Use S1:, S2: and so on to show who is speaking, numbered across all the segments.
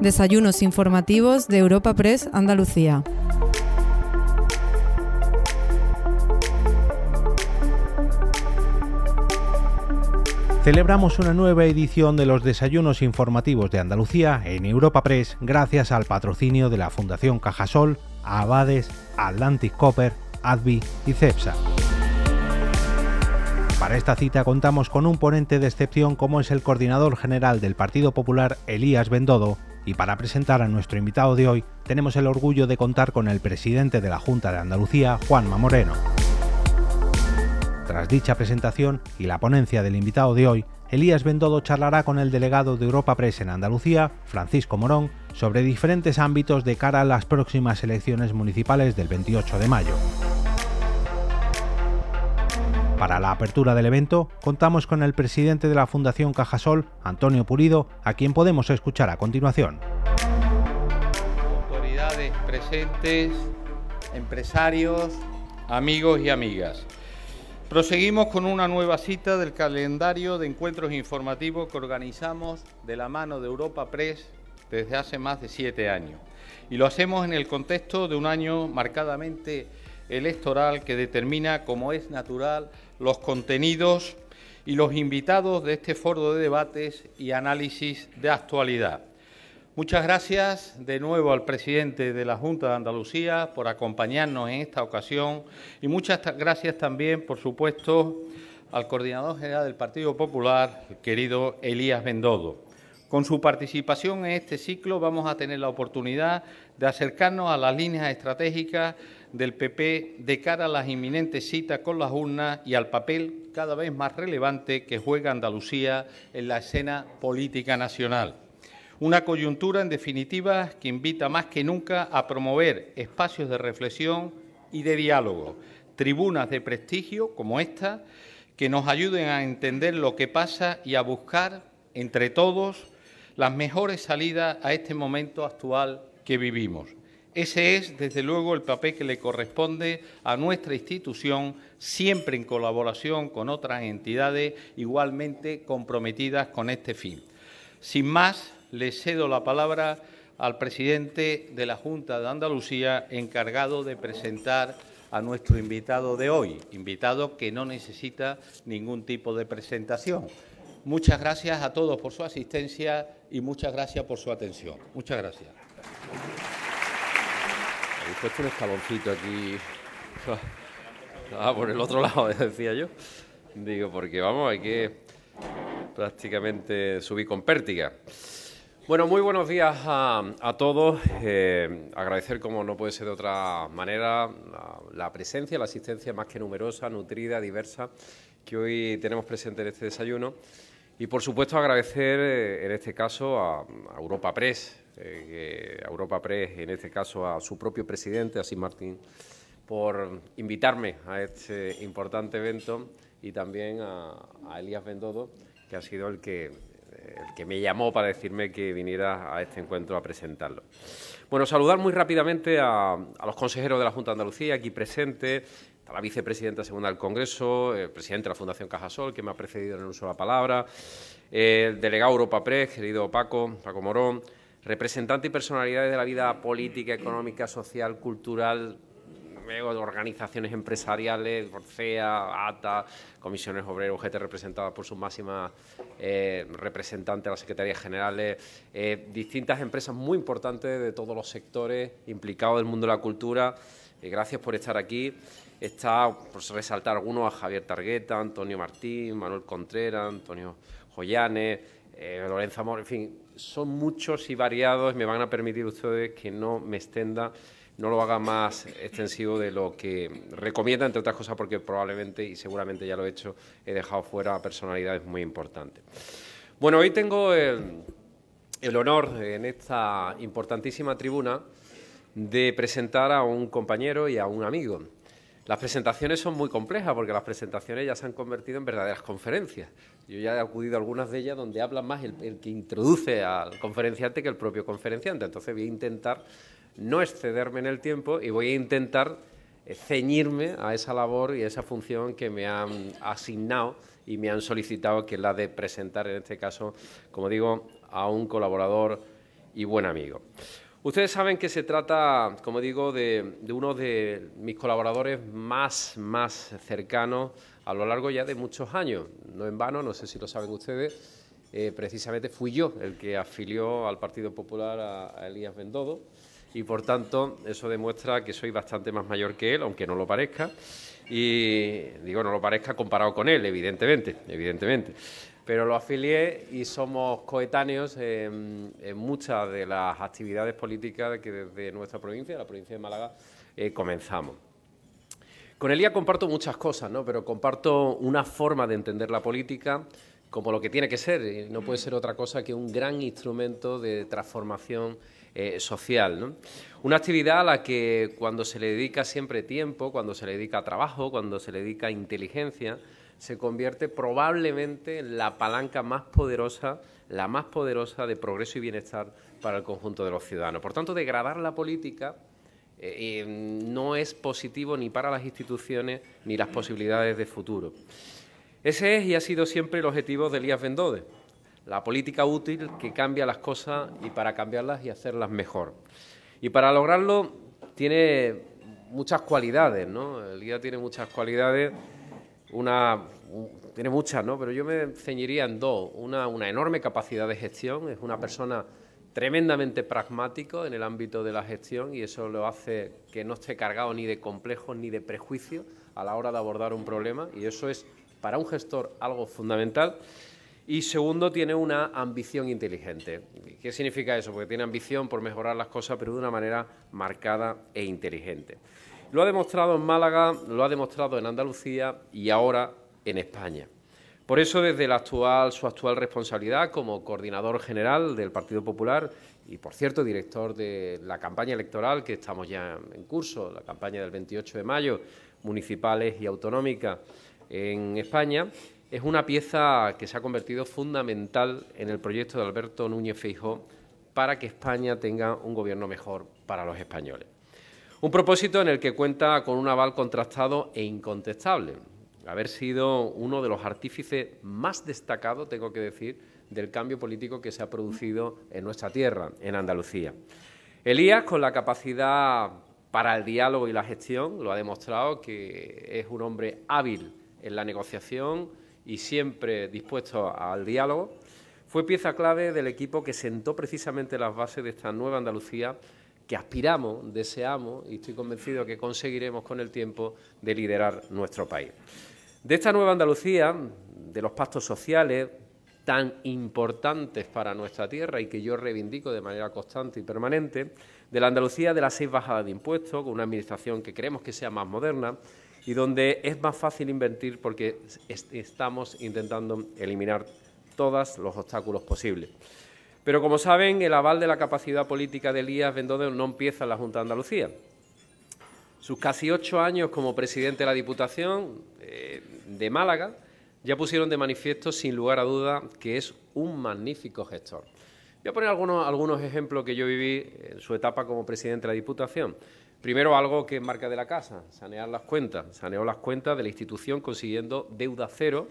S1: Desayunos informativos de Europa Press Andalucía.
S2: Celebramos una nueva edición de los desayunos informativos de Andalucía en Europa Press gracias al patrocinio de la Fundación Cajasol, Abades, Atlantic Copper, ADVI y CEPSA. Para esta cita contamos con un ponente de excepción como es el coordinador general del Partido Popular, Elías Bendodo, y para presentar a nuestro invitado de hoy tenemos el orgullo de contar con el presidente de la Junta de Andalucía, Juanma Moreno. Tras dicha presentación y la ponencia del invitado de hoy, Elías Bendodo charlará con el delegado de Europa Press en Andalucía, Francisco Morón, sobre diferentes ámbitos de cara a las próximas elecciones municipales del 28 de mayo. Para la apertura del evento, contamos con el presidente de la Fundación Cajasol, Antonio Pulido, a quien podemos escuchar a continuación.
S3: Autoridades presentes, empresarios, amigos y amigas. Proseguimos con una nueva cita del calendario de encuentros informativos que organizamos de la mano de Europa Press desde hace más de siete años. Y lo hacemos en el contexto de un año marcadamente electoral que determina, como es natural, los contenidos y los invitados de este foro de debates y análisis de actualidad. Muchas gracias de nuevo al presidente de la Junta de Andalucía por acompañarnos en esta ocasión y muchas gracias también, por supuesto, al coordinador general del Partido Popular, el querido Elías Bendodo. Con su participación en este ciclo vamos a tener la oportunidad de acercarnos a las líneas estratégicas del PP de cara a las inminentes citas con las urnas y al papel cada vez más relevante que juega Andalucía en la escena política nacional. Una coyuntura, en definitiva, que invita más que nunca a promover espacios de reflexión y de diálogo, tribunas de prestigio como esta, que nos ayuden a entender lo que pasa y a buscar, entre todos, las mejores salidas a este momento actual que vivimos. Ese es, desde luego, el papel que le corresponde a nuestra institución, siempre en colaboración con otras entidades igualmente comprometidas con este fin. Sin más, le cedo la palabra al presidente de la Junta de Andalucía, encargado de presentar a nuestro invitado de hoy, invitado que no necesita ningún tipo de presentación. Muchas gracias a todos por su asistencia y muchas gracias por su atención. Muchas gracias.
S4: He puesto un escaloncito aquí. Ah, por el otro lado, decía yo. Digo, porque vamos, hay que prácticamente subir con pértiga. Bueno, muy buenos días a, todos. Eh, agradecer, como no puede ser de otra manera, la, presencia, la asistencia más que numerosa, nutrida, diversa, que hoy tenemos presente en este desayuno. Y, por supuesto, agradecer eh, en este caso a Europa Press, eh, Europa Press, en este caso a su propio presidente, Así Martín, por invitarme a este importante evento y también a, Elías Bendodo, que ha sido el que, el que me llamó para decirme que viniera a este encuentro a presentarlo. Bueno, saludar muy rápidamente a, los consejeros de la Junta de Andalucía aquí presentes, a la vicepresidenta segunda del Congreso, el presidente de la Fundación Cajasol, que me ha precedido en el uso de la palabra, el delegado Europa Press, querido Paco, Paco Morón, representantes y personalidades de la vida política, económica, social, cultural, de organizaciones empresariales, CEA, ATA, comisiones obreras, UGT representadas por sus máximas eh, representantes, las secretarías generales, eh, distintas empresas muy importantes de todos los sectores implicados del mundo de la cultura. Eh, gracias por estar aquí. Está, por resaltar algunos, a Javier Targueta, Antonio Martín, Manuel Contreras, Antonio Joyanes, Lorenzo Amor, en fin, son muchos y variados, me van a permitir ustedes que no me extenda, no lo haga más extensivo de lo que recomienda, entre otras cosas porque probablemente y seguramente ya lo he hecho, he dejado fuera personalidades muy importantes. Bueno, hoy tengo el honor en esta importantísima tribuna de presentar a un compañero y a un amigo. Las presentaciones son muy complejas porque las presentaciones ya se han convertido en verdaderas conferencias. Yo ya he acudido a algunas de ellas donde habla más el, que introduce al conferenciante que el propio conferenciante. Entonces voy a intentar no excederme en el tiempo y voy a intentar eh, ceñirme a esa labor y a esa función que me han asignado y me han solicitado, que es la de presentar, en este caso, como digo, a un colaborador y buen amigo. Ustedes saben que se trata, como digo, de, uno de mis colaboradores más, más cercanos a lo largo ya de muchos años. No en vano, no sé si lo saben ustedes, eh, precisamente fui yo el que afilió al Partido Popular a, Elías Bendodo y por tanto eso demuestra que soy bastante más mayor que él, aunque no lo parezca. Y digo, no lo parezca comparado con él, evidentemente, evidentemente pero lo afilié y somos coetáneos en, muchas de las actividades políticas que desde nuestra provincia, la provincia de Málaga, eh, comenzamos. Con Elías comparto muchas cosas, ¿no? pero comparto una forma de entender la política como lo que tiene que ser, y no puede ser otra cosa que un gran instrumento de transformación eh, social. Una actividad a la que cuando se le dedica siempre tiempo, cuando se le dedica trabajo, cuando se le dedica inteligencia, se convierte probablemente en la palanca más poderosa, la más poderosa de progreso y bienestar para el conjunto de los ciudadanos. Por tanto, degradar la política eh, eh, no es positivo ni para las instituciones ni las posibilidades de futuro. Ese es y ha sido siempre el objetivo de Elías Bendode, la política útil que cambia las cosas y para cambiarlas y hacerlas mejor. Y para lograrlo tiene muchas cualidades, ¿no? Elías tiene muchas cualidades una, tiene muchas, ¿no? Pero yo me ceñiría en dos. Una, una enorme capacidad de gestión, es una persona tremendamente pragmático en el ámbito de la gestión y eso lo hace que no esté cargado ni de complejos ni de prejuicios a la hora de abordar un problema y eso es para un gestor algo fundamental. Y segundo, tiene una ambición inteligente. ¿Qué significa eso? Porque tiene ambición por mejorar las cosas, pero de una manera marcada e inteligente. Lo ha demostrado en Málaga, lo ha demostrado en Andalucía y ahora en España. Por eso, desde la actual, su actual responsabilidad como coordinador general del Partido Popular y, por cierto, director de la campaña electoral que estamos ya en curso, la campaña del 28 de mayo, municipales y autonómicas en España, es una pieza que se ha convertido fundamental en el proyecto de Alberto Núñez Feijó para que España tenga un gobierno mejor para los españoles. Un propósito en el que cuenta con un aval contrastado e incontestable. Haber sido uno de los artífices más destacados, tengo que decir, del cambio político que se ha producido en nuestra tierra, en Andalucía. Elías, con la capacidad para el diálogo y la gestión, lo ha demostrado que es un hombre hábil en la negociación y siempre dispuesto al diálogo. Fue pieza clave del equipo que sentó precisamente las bases de esta nueva Andalucía que aspiramos, deseamos y estoy convencido que conseguiremos con el tiempo de liderar nuestro país. De esta nueva Andalucía, de los pactos sociales tan importantes para nuestra tierra y que yo reivindico de manera constante y permanente, de la Andalucía de las seis bajadas de impuestos, con una administración que queremos que sea más moderna y donde es más fácil invertir porque estamos intentando eliminar todos los obstáculos posibles. Pero como saben, el aval de la capacidad política de Elías Bendodo no empieza en la Junta de Andalucía. Sus casi ocho años como presidente de la Diputación eh, de Málaga ya pusieron de manifiesto, sin lugar a duda, que es un magnífico gestor. Voy a poner algunos, algunos ejemplos que yo viví en su etapa como presidente de la Diputación. Primero, algo que marca de la casa, sanear las cuentas. Saneó las cuentas de la institución consiguiendo deuda cero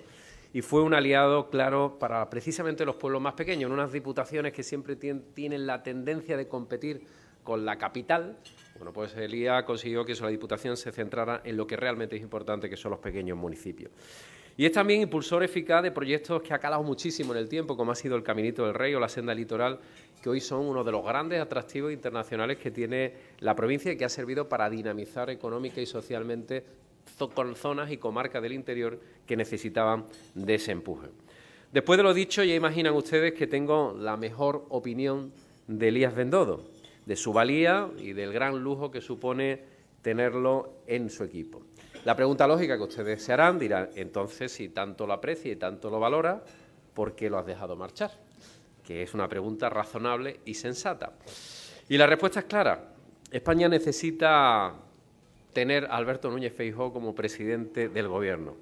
S4: y fue un aliado claro para precisamente los pueblos más pequeños, en unas diputaciones que siempre tienen la tendencia de competir con la capital. Bueno, pues Elía consiguió que la Diputación se centrara en lo que realmente es importante, que son los pequeños municipios. Y es también impulsor eficaz de proyectos que ha calado muchísimo en el tiempo, como ha sido el Caminito del Rey o la Senda Litoral, que hoy son uno de los grandes atractivos internacionales que tiene la provincia y que ha servido para dinamizar económica y socialmente con zonas y comarcas del interior que necesitaban de ese empuje. Después de lo dicho, ya imaginan ustedes que tengo la mejor opinión de Elías Bendodo, de su valía y del gran lujo que supone tenerlo en su equipo. La pregunta lógica que ustedes se harán dirán, entonces, si tanto lo aprecia y tanto lo valora, ¿por qué lo has dejado marchar? Que es una pregunta razonable y sensata. Y la respuesta es clara. España necesita tener a Alberto Núñez Feijó como presidente del Gobierno.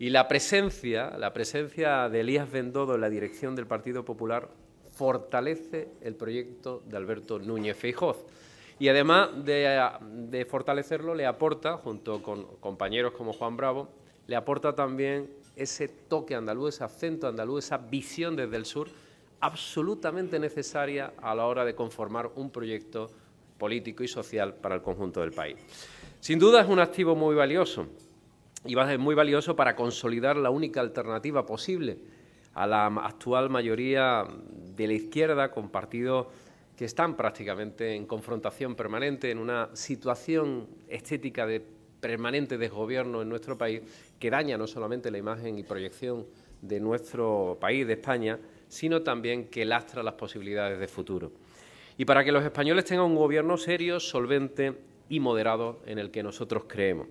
S4: Y la presencia, la presencia de Elías Bendodo en la dirección del Partido Popular fortalece el proyecto de Alberto Núñez Feijó. Y además de, de, fortalecerlo, le aporta, junto con compañeros como Juan Bravo, le aporta también ese toque andaluz, ese acento andaluz, esa visión desde el sur absolutamente necesaria a la hora de conformar un proyecto político y social para el conjunto del país. Sin duda es un activo muy valioso y va a ser muy valioso para consolidar la única alternativa posible a la actual mayoría de la izquierda con partidos que están prácticamente en confrontación permanente, en una situación estética de permanente desgobierno en nuestro país que daña no solamente la imagen y proyección de nuestro país, de España, sino también que lastra las posibilidades de futuro. Y para que los españoles tengan un gobierno serio, solvente y moderado en el que nosotros creemos.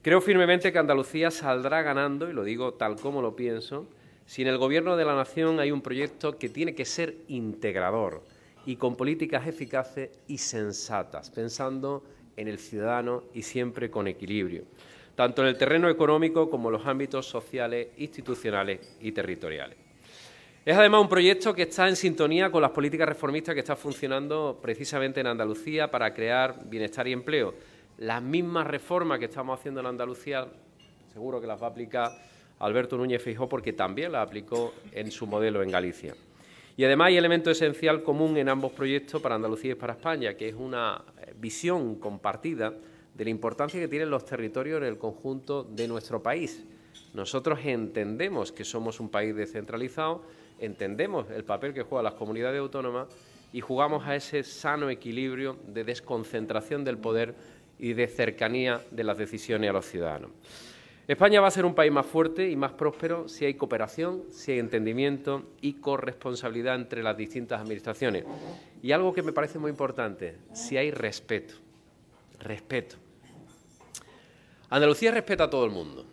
S4: Creo firmemente que Andalucía saldrá ganando, y lo digo tal como lo pienso, si en el gobierno de la nación hay un proyecto que tiene que ser integrador y con políticas eficaces y sensatas, pensando en el ciudadano y siempre con equilibrio, tanto en el terreno económico como en los ámbitos sociales, institucionales y territoriales. Es además un proyecto que está en sintonía con las políticas reformistas que están funcionando precisamente en Andalucía para crear bienestar y empleo. Las mismas reformas que estamos haciendo en Andalucía, seguro que las va a aplicar Alberto Núñez Fijó porque también las aplicó en su modelo en Galicia. Y además hay elemento esencial común en ambos proyectos para Andalucía y para España, que es una eh, visión compartida de la importancia que tienen los territorios en el conjunto de nuestro país. Nosotros entendemos que somos un país descentralizado, entendemos el papel que juegan las comunidades autónomas y jugamos a ese sano equilibrio de desconcentración del poder y de cercanía de las decisiones a los ciudadanos. España va a ser un país más fuerte y más próspero si hay cooperación, si hay entendimiento y corresponsabilidad entre las distintas administraciones. Y algo que me parece muy importante, si hay respeto. Respeto. Andalucía respeta a todo el mundo.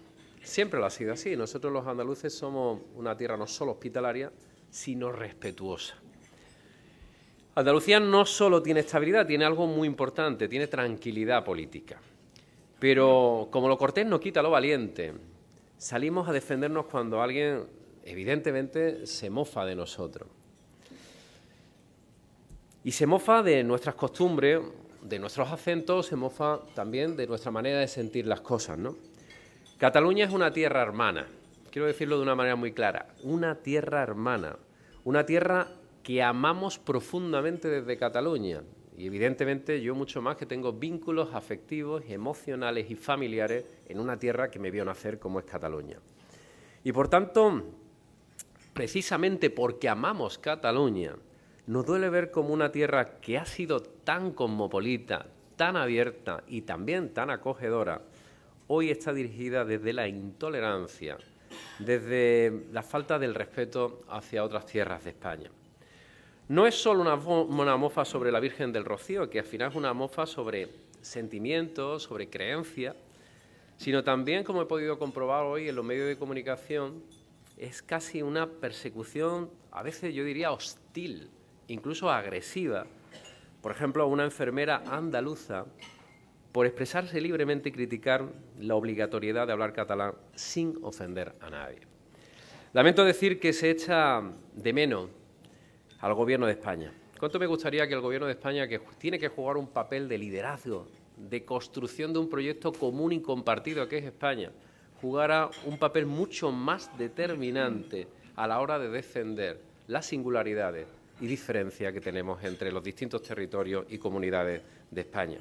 S4: Siempre lo ha sido así. Nosotros los andaluces somos una tierra no solo hospitalaria, sino respetuosa. Andalucía no solo tiene estabilidad, tiene algo muy importante, tiene tranquilidad política. Pero como lo cortés no quita lo valiente, salimos a defendernos cuando alguien evidentemente se mofa de nosotros. Y se mofa de nuestras costumbres, de nuestros acentos, se mofa también de nuestra manera de sentir las cosas, ¿no? Cataluña es una tierra hermana, quiero decirlo de una manera muy clara, una tierra hermana, una tierra que amamos profundamente desde Cataluña, y evidentemente yo mucho más que tengo vínculos afectivos, emocionales y familiares en una tierra que me vio nacer como es Cataluña. Y por tanto, precisamente porque amamos Cataluña, nos duele ver como una tierra que ha sido tan cosmopolita, tan abierta y también tan acogedora, hoy está dirigida desde la intolerancia, desde la falta del respeto hacia otras tierras de España. No es solo una, mofa sobre la Virgen del Rocío, que al final es una mofa sobre sentimientos, sobre creencia, sino también, como he podido comprobar hoy en los medios de comunicación, es casi una persecución, a veces yo diría hostil, incluso agresiva. Por ejemplo, a una enfermera andaluza por expresarse libremente y criticar la obligatoriedad de hablar catalán sin ofender a nadie. Lamento decir que se echa de menos al Gobierno de España. ¿Cuánto me gustaría que el Gobierno de España, que tiene que jugar un papel de liderazgo, de construcción de un proyecto común y compartido que es España, jugara un papel mucho más determinante a la hora de defender las singularidades y diferencias que tenemos entre los distintos territorios y comunidades de España?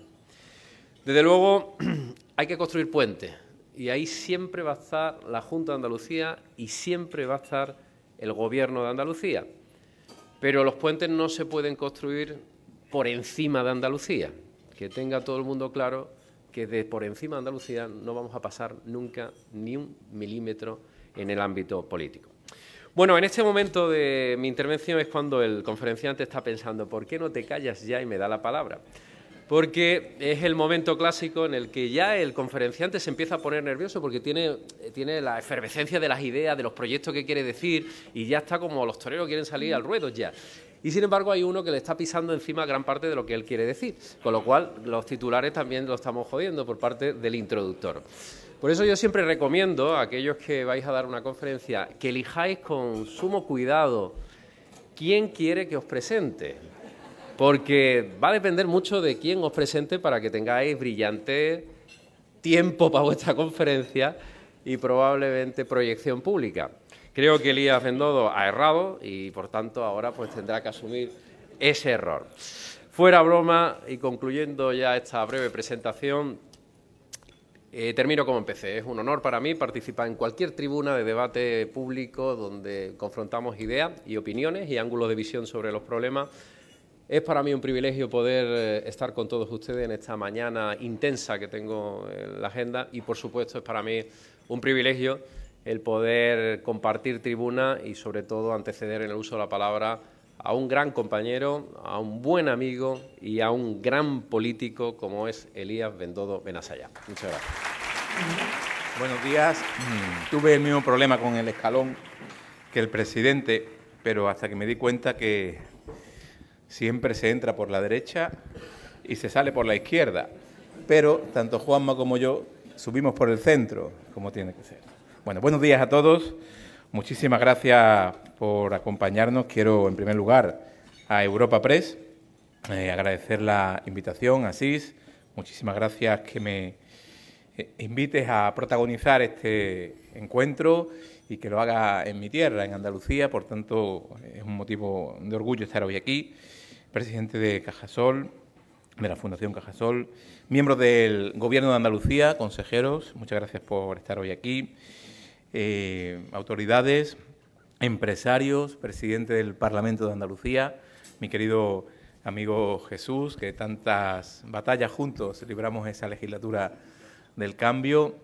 S4: Desde luego, hay que construir puentes y ahí siempre va a estar la Junta de Andalucía y siempre va a estar el Gobierno de Andalucía. Pero los puentes no se pueden construir por encima de Andalucía. Que tenga todo el mundo claro que de por encima de Andalucía no vamos a pasar nunca ni un milímetro en el ámbito político. Bueno, en este momento de mi intervención es cuando el conferenciante está pensando, ¿por qué no te callas ya y me da la palabra? Porque es el momento clásico en el que ya el conferenciante se empieza a poner nervioso porque tiene, tiene la efervescencia de las ideas, de los proyectos que quiere decir y ya está como los toreros quieren salir al ruedo ya. Y sin embargo hay uno que le está pisando encima gran parte de lo que él quiere decir, con lo cual los titulares también lo estamos jodiendo por parte del introductor. Por eso yo siempre recomiendo a aquellos que vais a dar una conferencia que elijáis con sumo cuidado quién quiere que os presente porque va a depender mucho de quién os presente para que tengáis brillante tiempo para vuestra conferencia y probablemente proyección pública. Creo que Elías Bendodo ha errado y, por tanto, ahora pues tendrá que asumir ese error. Fuera broma y concluyendo ya esta breve presentación, eh, termino como empecé. Es un honor para mí participar en cualquier tribuna de debate público donde confrontamos ideas y opiniones y ángulos de visión sobre los problemas. Es para mí un privilegio poder eh, estar con todos ustedes en esta mañana intensa que tengo en la agenda y, por supuesto, es para mí un privilegio el poder compartir tribuna y, sobre todo, anteceder en el uso de la palabra a un gran compañero, a un buen amigo y a un gran político como es Elías Bendodo Benasaya. Muchas gracias.
S5: Buenos días. Tuve el mismo problema con el escalón que el presidente, pero hasta que me di cuenta que siempre se entra por la derecha y se sale por la izquierda. Pero tanto Juanma como yo subimos por el centro, como tiene que ser. Bueno, buenos días a todos. Muchísimas gracias por acompañarnos. Quiero, en primer lugar, a Europa Press eh, agradecer la invitación, a SIS. Muchísimas gracias que me eh, invites a protagonizar este encuentro y que lo haga en mi tierra, en Andalucía. Por tanto, es un motivo de orgullo estar hoy aquí. Presidente de Cajasol, de la Fundación Cajasol, miembros del Gobierno de Andalucía, consejeros, muchas gracias por estar hoy aquí. Eh, autoridades, empresarios, presidente del Parlamento de Andalucía, mi querido amigo Jesús, que tantas batallas juntos libramos esa legislatura del cambio,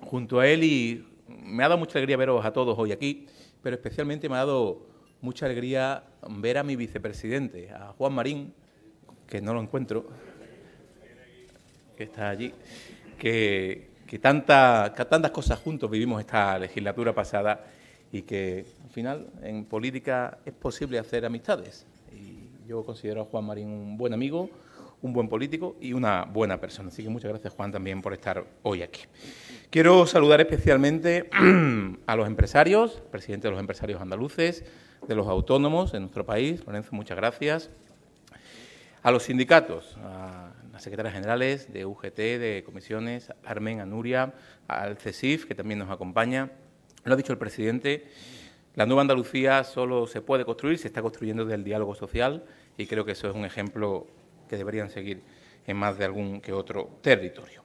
S5: junto a él y me ha dado mucha alegría veros a todos hoy aquí, pero especialmente me ha dado mucha alegría ver a mi vicepresidente, a Juan Marín, que no lo encuentro, que está allí, que, que, tantas cosas juntos vivimos esta legislatura pasada y que al final en política es posible hacer amistades. Y yo considero a Juan Marín un buen amigo, un buen político y una buena persona. Así que muchas gracias Juan también por estar hoy aquí. Quiero saludar especialmente a los empresarios, presidente de los empresarios andaluces, de los autónomos de nuestro país, Lorenzo, muchas gracias. A los sindicatos, las secretarias generales de UGT, de comisiones, Armen, a Nuria, al CESIF, que también nos acompaña. Lo ha dicho el presidente, la nueva Andalucía solo se puede construir, se está construyendo desde el diálogo social y creo que eso es un ejemplo que deberían seguir en más de algún que otro territorio.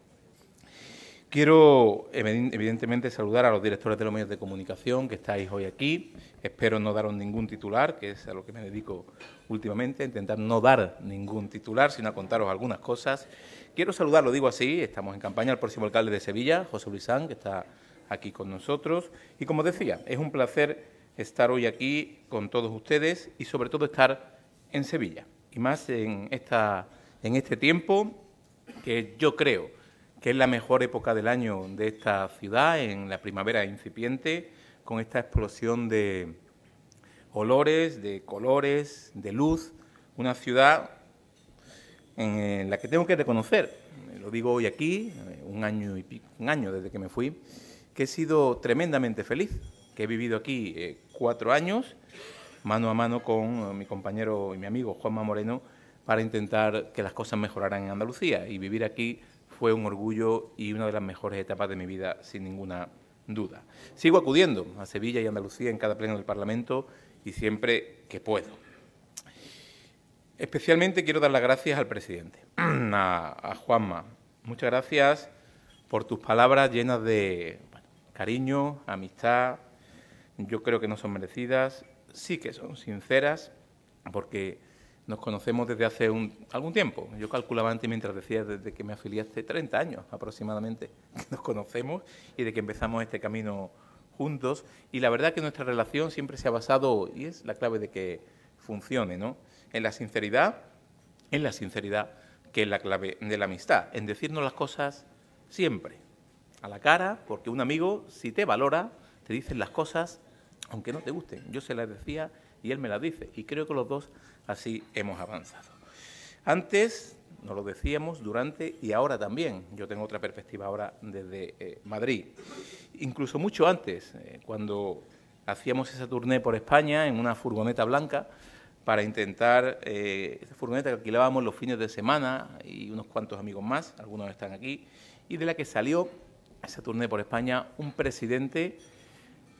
S5: Quiero, evidentemente, saludar a los directores de los medios de comunicación que estáis hoy aquí. Espero no daros ningún titular, que es a lo que me dedico últimamente, intentar no dar ningún titular, sino a contaros algunas cosas. Quiero saludar, lo digo así, estamos en campaña al próximo alcalde de Sevilla, José Luis San, que está aquí con nosotros. Y como decía, es un placer estar hoy aquí con todos ustedes y sobre todo estar en Sevilla. Y más en, esta, en este tiempo que yo creo que es la mejor época del año de esta ciudad, en la primavera incipiente, con esta explosión de olores, de colores, de luz, una ciudad en la que tengo que reconocer, lo digo hoy aquí, un año, y un año desde que me fui, que he sido tremendamente feliz, que he vivido aquí eh, cuatro años, mano a mano con mi compañero y mi amigo Juanma Moreno, para intentar que las cosas mejoraran en Andalucía. Y vivir aquí fue un orgullo y una de las mejores etapas de mi vida, sin ninguna duda. Sigo acudiendo a Sevilla y Andalucía en cada pleno del Parlamento y siempre que puedo. Especialmente quiero dar las gracias al presidente, a, Juanma. Muchas gracias por tus palabras llenas de cariño, amistad. Yo creo que no son merecidas, sí que son sinceras, porque nos conocemos desde hace algún tiempo. Yo calculaba antes mientras decía desde que me afiliaste 30 años aproximadamente que nos conocemos y de que empezamos este camino juntos. Y la verdad que nuestra relación siempre se ha basado, y es la clave de que funcione, ¿no? En la sinceridad, en la sinceridad que es la clave de la amistad, en decirnos las cosas siempre, a la cara, porque un amigo, si te valora, te dice las cosas aunque no te gusten. Yo se las decía y él me las dice. Y creo que los dos así hemos avanzado. Antes, nos lo decíamos, durante y ahora también. Yo tengo otra perspectiva ahora desde eh, Madrid. Incluso mucho antes, eh, cuando hacíamos esa turné por España en una furgoneta blanca para intentar, eh, esa furgoneta que alquilábamos los fines de semana y unos cuantos amigos más, algunos están aquí, y de la que salió esa turné por España un presidente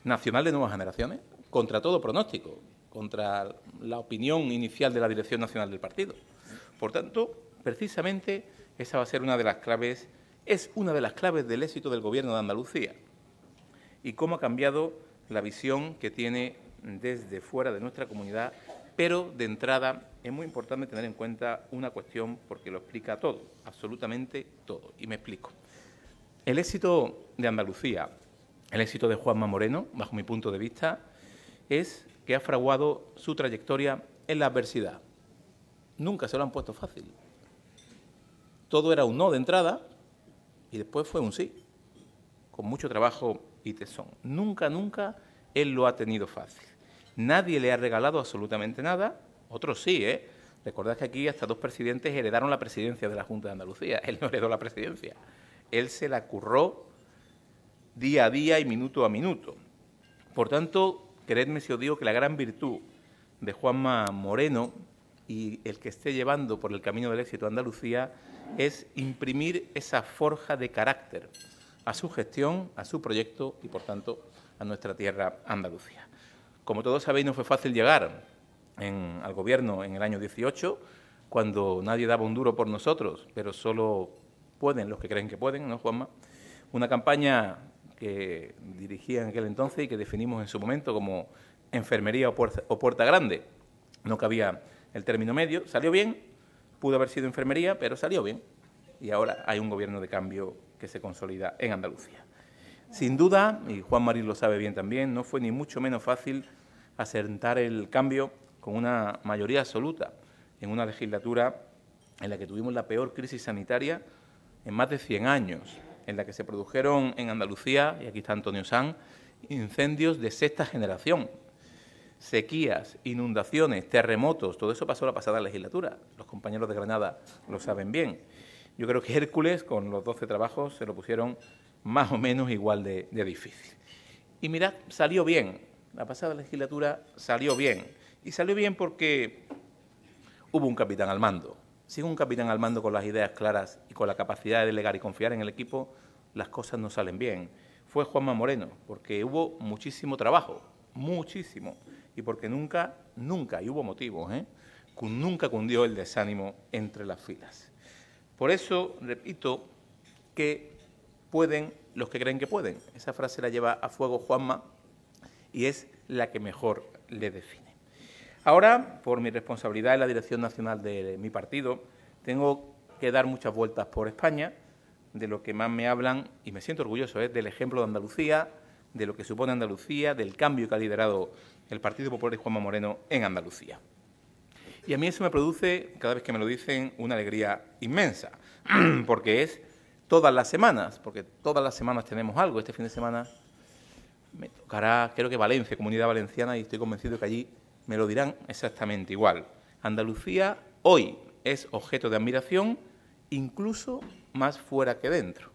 S5: nacional de nuevas generaciones, contra todo pronóstico, contra la opinión inicial de la Dirección Nacional del Partido. Por tanto, precisamente esa va a ser una de las claves, es una de las claves del éxito del Gobierno de Andalucía y cómo ha cambiado la visión que tiene desde fuera de nuestra comunidad, pero de entrada es muy importante tener en cuenta una cuestión porque lo explica todo, absolutamente todo, y me explico. El éxito de Andalucía, el éxito de Juanma Moreno, bajo mi punto de vista, es que ha fraguado su trayectoria en la adversidad. Nunca se lo han puesto fácil. Todo era un no de entrada y después fue un sí, con mucho trabajo y tesón. Nunca, nunca él lo ha tenido fácil. Nadie le ha regalado absolutamente nada, otros sí, ¿eh? Recordad que aquí hasta dos presidentes heredaron la presidencia de la Junta de Andalucía. Él no heredó la presidencia. Él se la curró día a día y minuto a minuto. Por tanto, Queredme si os digo que la gran virtud de Juanma Moreno y el que esté llevando por el camino del éxito a Andalucía es imprimir esa forja de carácter a su gestión, a su proyecto y, por tanto, a nuestra tierra Andalucía. Como todos sabéis, no fue fácil llegar al gobierno en el año 18, cuando nadie daba un duro por nosotros, pero solo pueden los que creen que pueden, ¿no, Juanma? Una campaña que dirigía en aquel entonces y que definimos en su momento como enfermería o puerta, grande. No cabía el término medio. Salió bien, pudo haber sido enfermería, pero salió bien. Y ahora hay un gobierno de cambio que se consolida en Andalucía. Sin duda, y Juan Marín lo sabe bien también, no fue ni mucho menos fácil asentar el cambio con una mayoría absoluta en una legislatura en la que tuvimos la peor crisis sanitaria en más de 100 años en la que se produjeron en Andalucía, y aquí está Antonio San, incendios de sexta generación, sequías, inundaciones, terremotos, todo eso pasó la pasada legislatura. Los compañeros de Granada lo saben bien. Yo creo que Hércules, con los 12 trabajos, se lo pusieron más o menos igual de, de difícil. Y mirad, salió bien. La pasada legislatura salió bien. Y salió bien porque hubo un capitán al mando, sin un capitán al mando con las ideas claras y con la capacidad de delegar y confiar en el equipo, las cosas no salen bien. Fue Juanma Moreno, porque hubo muchísimo trabajo, muchísimo, y porque nunca, nunca, y hubo motivos, ¿eh? nunca cundió el desánimo entre las filas. Por eso, repito, que pueden los que creen que pueden. Esa frase la lleva a fuego Juanma y es la que mejor le define. Ahora, por mi responsabilidad en la dirección nacional de mi partido, tengo que dar muchas vueltas por España. De lo que más me hablan, y me siento orgulloso, es del ejemplo de Andalucía, de lo que supone Andalucía, del cambio que ha liderado el Partido Popular de Juanma Moreno en Andalucía. Y a mí eso me produce, cada vez que me lo dicen, una alegría inmensa, porque es todas las semanas, porque todas las semanas tenemos algo. Este fin de semana me tocará, creo que Valencia, Comunidad Valenciana, y estoy convencido que allí me lo dirán exactamente igual. Andalucía hoy es objeto de admiración, incluso más fuera que dentro.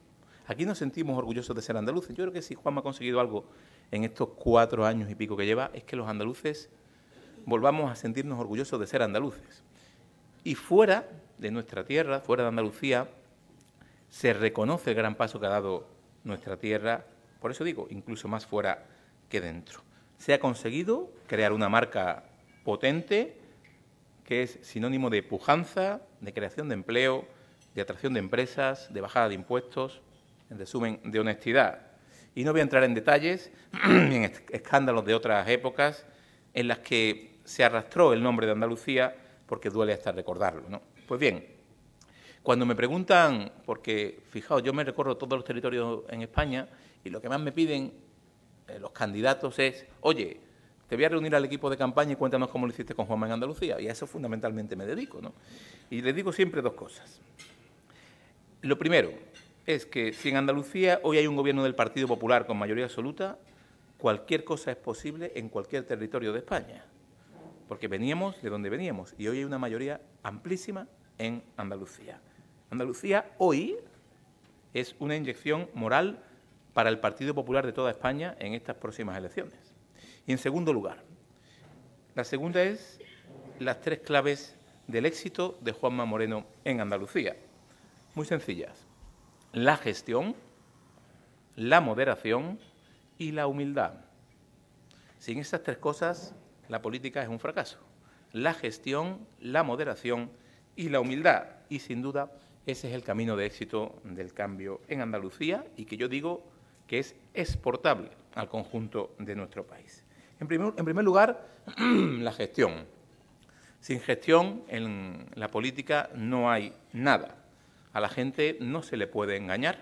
S5: Aquí nos sentimos orgullosos de ser andaluces. Yo creo que si Juan ha conseguido algo en estos cuatro años y pico que lleva, es que los andaluces volvamos a sentirnos orgullosos de ser andaluces. Y fuera de nuestra tierra, fuera de Andalucía, se reconoce el gran paso que ha dado nuestra tierra, por eso digo, incluso más fuera que dentro se ha conseguido crear una marca potente que es sinónimo de pujanza, de creación de empleo, de atracción de empresas, de bajada de impuestos, en resumen, de honestidad. Y no voy a entrar en detalles en escándalos de otras épocas en las que se arrastró el nombre de Andalucía porque duele hasta recordarlo. Pues bien, cuando me preguntan, porque fijaos, yo me recorro todos los territorios en España y lo que más me piden eh, los candidatos es, oye, te voy a reunir al equipo de campaña y cuéntanos cómo lo hiciste con Juanma en Andalucía. Y a eso fundamentalmente me dedico. ¿no? Y les digo siempre dos cosas. Lo primero es que si en Andalucía hoy hay un gobierno del Partido Popular con mayoría absoluta, cualquier cosa es posible en cualquier territorio de España. Porque veníamos de donde veníamos y hoy hay una mayoría amplísima en Andalucía. Andalucía hoy es una inyección moral para el Partido Popular de toda España en estas próximas elecciones. Y en segundo lugar, la segunda es las tres claves del éxito de Juanma Moreno en Andalucía. Muy sencillas. La gestión, la moderación y la humildad. Sin estas tres cosas, la política es un fracaso. La gestión, la moderación y la humildad. Y sin duda, ese es el camino de éxito del cambio en Andalucía y que yo digo que es exportable al conjunto de nuestro país. En primer, lugar, la gestión. Sin gestión en la política no hay nada. A la gente no se le puede engañar.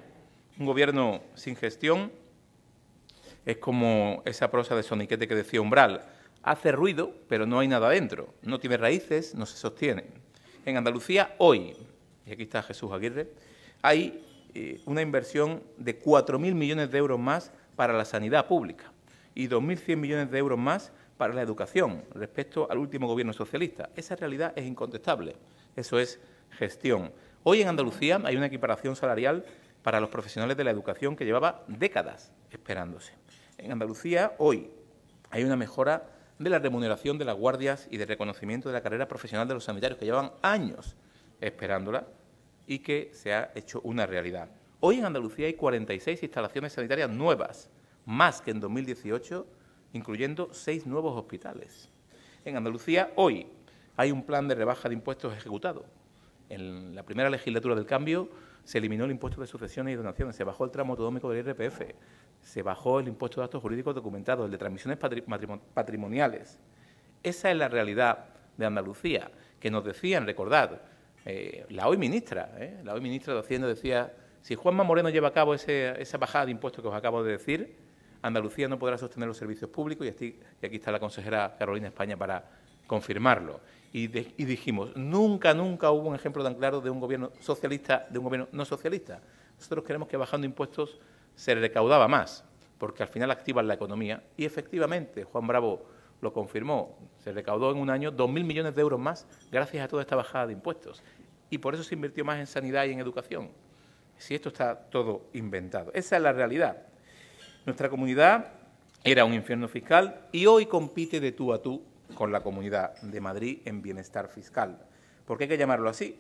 S5: Un gobierno sin gestión es como esa prosa de Soniquete que decía Umbral. Hace ruido, pero no hay nada dentro. No tiene raíces, no se sostiene. En Andalucía, hoy, y aquí está Jesús Aguirre, hay eh, una inversión de 4.000 millones de euros más para la sanidad pública y 2.100 millones de euros más para la educación respecto al último gobierno socialista. Esa realidad es incontestable. Eso es gestión. Hoy en Andalucía hay una equiparación salarial para los profesionales de la educación que llevaba décadas esperándose. En Andalucía hoy hay una mejora de la remuneración de las guardias y de reconocimiento de la carrera profesional de los sanitarios que llevaban años esperándola y que se ha hecho una realidad. Hoy en Andalucía hay 46 instalaciones sanitarias nuevas, más que en 2018, incluyendo seis nuevos hospitales. En Andalucía hoy hay un plan de rebaja de impuestos ejecutado. En la primera legislatura del cambio se eliminó el impuesto de sucesiones y donaciones, se bajó el tramo autonómico del IRPF, se bajó el impuesto de actos jurídicos documentados, el de transmisiones patrimoniales. Esa es la realidad de Andalucía, que nos decían, recordad, eh, la hoy ministra, eh, la hoy ministra de Hacienda decía, si Juanma Moreno lleva a cabo esa bajada de impuestos que os acabo de decir, Andalucía no podrá sostener los servicios públicos y aquí, está la consejera Carolina España para confirmarlo. Y, y, dijimos, nunca, nunca hubo un ejemplo tan claro de un gobierno socialista, de un gobierno no socialista. Nosotros queremos que bajando impuestos se recaudaba más, porque al final activan la economía. Y efectivamente, Juan Bravo lo confirmó, se recaudó en un año 2.000 millones de euros más gracias a toda esta bajada de impuestos. Y por eso se invirtió más en sanidad y en educación. Si esto está todo inventado. Esa es la realidad. Nuestra comunidad era un infierno fiscal y hoy compite de tú a tú con la Comunidad de Madrid en bienestar fiscal. ¿Por qué hay que llamarlo así?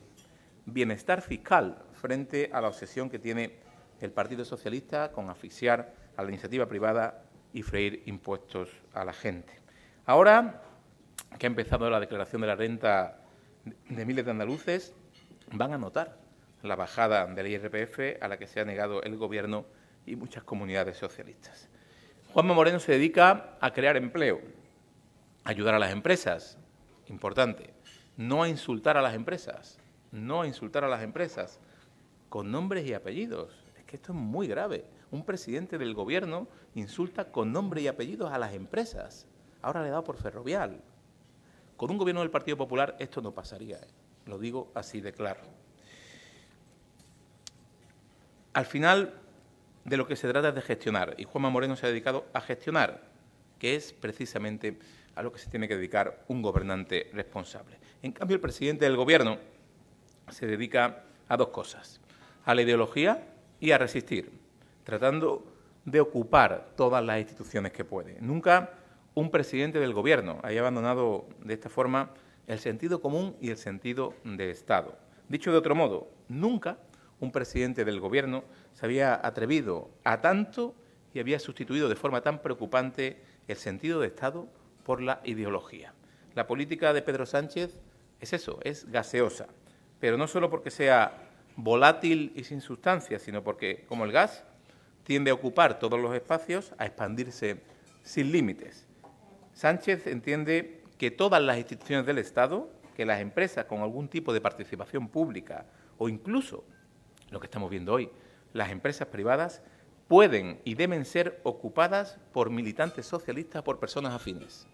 S5: Bienestar fiscal frente a la obsesión que tiene el Partido Socialista con asfixiar a la iniciativa privada y freír impuestos a la gente. Ahora que ha empezado la declaración de la renta de miles de andaluces, van a notar la bajada del IRPF a la que se ha negado el Gobierno y muchas comunidades socialistas. Juanma Moreno se dedica a crear empleo, a ayudar a las empresas, importante, no a insultar a las empresas, no a insultar a las empresas, con nombres y apellidos. Es que esto es muy grave. Un presidente del Gobierno insulta con nombre y apellidos a las empresas ahora le he dado por ferrovial. Con un gobierno del Partido Popular esto no pasaría, ¿eh? lo digo así de claro. Al final, de lo que se trata es de gestionar, y Juanma Moreno se ha dedicado a gestionar, que es precisamente a lo que se tiene que dedicar un gobernante responsable. En cambio, el presidente del Gobierno se dedica a dos cosas, a la ideología y a resistir, tratando de ocupar todas las instituciones que puede. Nunca un presidente del Gobierno haya abandonado de esta forma el sentido común y el sentido de Estado. Dicho de otro modo, nunca un presidente del Gobierno se había atrevido a tanto y había sustituido de forma tan preocupante el sentido de Estado por la ideología. La política de Pedro Sánchez es eso, es gaseosa, pero no solo porque sea volátil y sin sustancia, sino porque, como el gas, tiende a ocupar todos los espacios, a expandirse sin límites. Sánchez entiende que todas las instituciones del Estado, que las empresas con algún tipo de participación pública o incluso lo que estamos viendo hoy, las empresas privadas, pueden y deben ser ocupadas por militantes socialistas, por personas afines.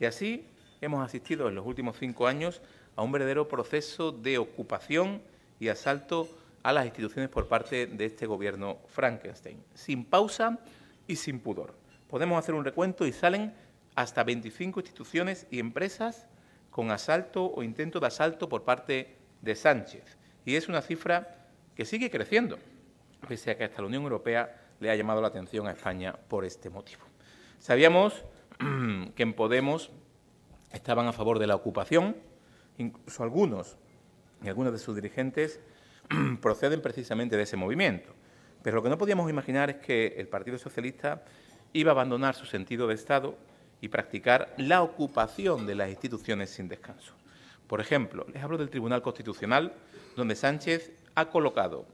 S5: Y así hemos asistido en los últimos cinco años a un verdadero proceso de ocupación y asalto a las instituciones por parte de este gobierno Frankenstein, sin pausa y sin pudor. Podemos hacer un recuento y salen hasta 25 instituciones y empresas con asalto o intento de asalto por parte de Sánchez. Y es una cifra que sigue creciendo, pese a que hasta la Unión Europea le ha llamado la atención a España por este motivo. Sabíamos que en Podemos estaban a favor de la ocupación, incluso algunos y algunos de sus dirigentes proceden precisamente de ese movimiento. Pero lo que no podíamos imaginar es que el Partido Socialista iba a abandonar su sentido de Estado y practicar la ocupación de las instituciones sin descanso. Por ejemplo, les hablo del Tribunal Constitucional, donde Sánchez ha colocado,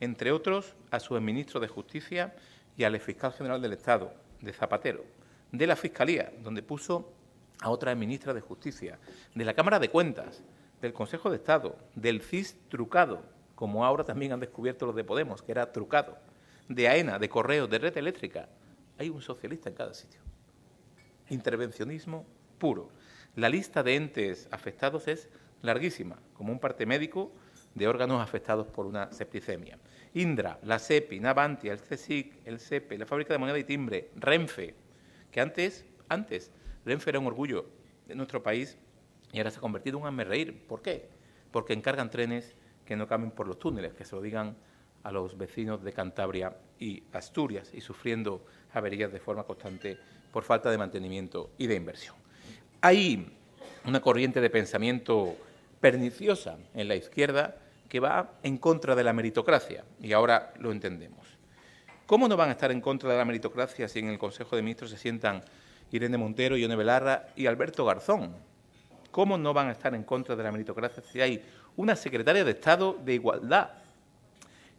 S5: entre otros, a su ministro de Justicia y al fiscal general del Estado, de Zapatero, de la Fiscalía, donde puso a otra ministra de Justicia, de la Cámara de Cuentas, del Consejo de Estado, del CIS trucado, como ahora también han descubierto los de Podemos, que era trucado, de AENA, de Correos, de Red Eléctrica. Hay un socialista en cada sitio. Intervencionismo puro. La lista de entes afectados es larguísima, como un parte médico de órganos afectados por una septicemia. Indra, la SEPI, Navantia, el CSIC, el SEPE, la Fábrica de Moneda y Timbre, Renfe, que antes, antes, Renfe era un orgullo de nuestro país y ahora se ha convertido en un reír. ¿Por qué? Porque encargan trenes que no cambien por los túneles, que se lo digan a los vecinos de Cantabria y Asturias y sufriendo averías de forma constante por falta de mantenimiento y de inversión. Hay una corriente de pensamiento perniciosa en la izquierda que va en contra de la meritocracia, y ahora lo entendemos. ¿Cómo no van a estar en contra de la meritocracia si en el Consejo de Ministros se sientan Irene Montero, Ione Belarra y Alberto Garzón? ¿Cómo no van a estar en contra de la meritocracia si hay una secretaria de Estado de Igualdad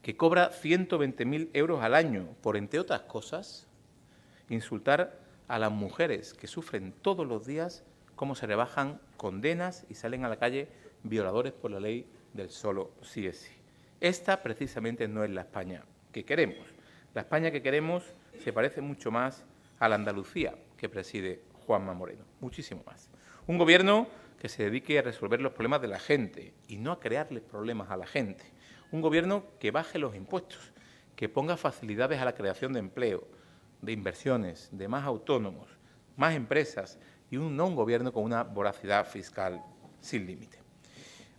S5: que cobra 120.000 euros al año por, entre otras cosas, insultar a las mujeres que sufren todos los días cómo se rebajan condenas y salen a la calle violadores por la ley del solo sí es sí. Esta precisamente no es la España que queremos. La España que queremos se parece mucho más a la Andalucía que preside Juanma Moreno, muchísimo más. Un gobierno que se dedique a resolver los problemas de la gente y no a crearles problemas a la gente. Un gobierno que baje los impuestos, que ponga facilidades a la creación de empleo, de inversiones, de más autónomos, más empresas y un no un gobierno con una voracidad fiscal sin límite.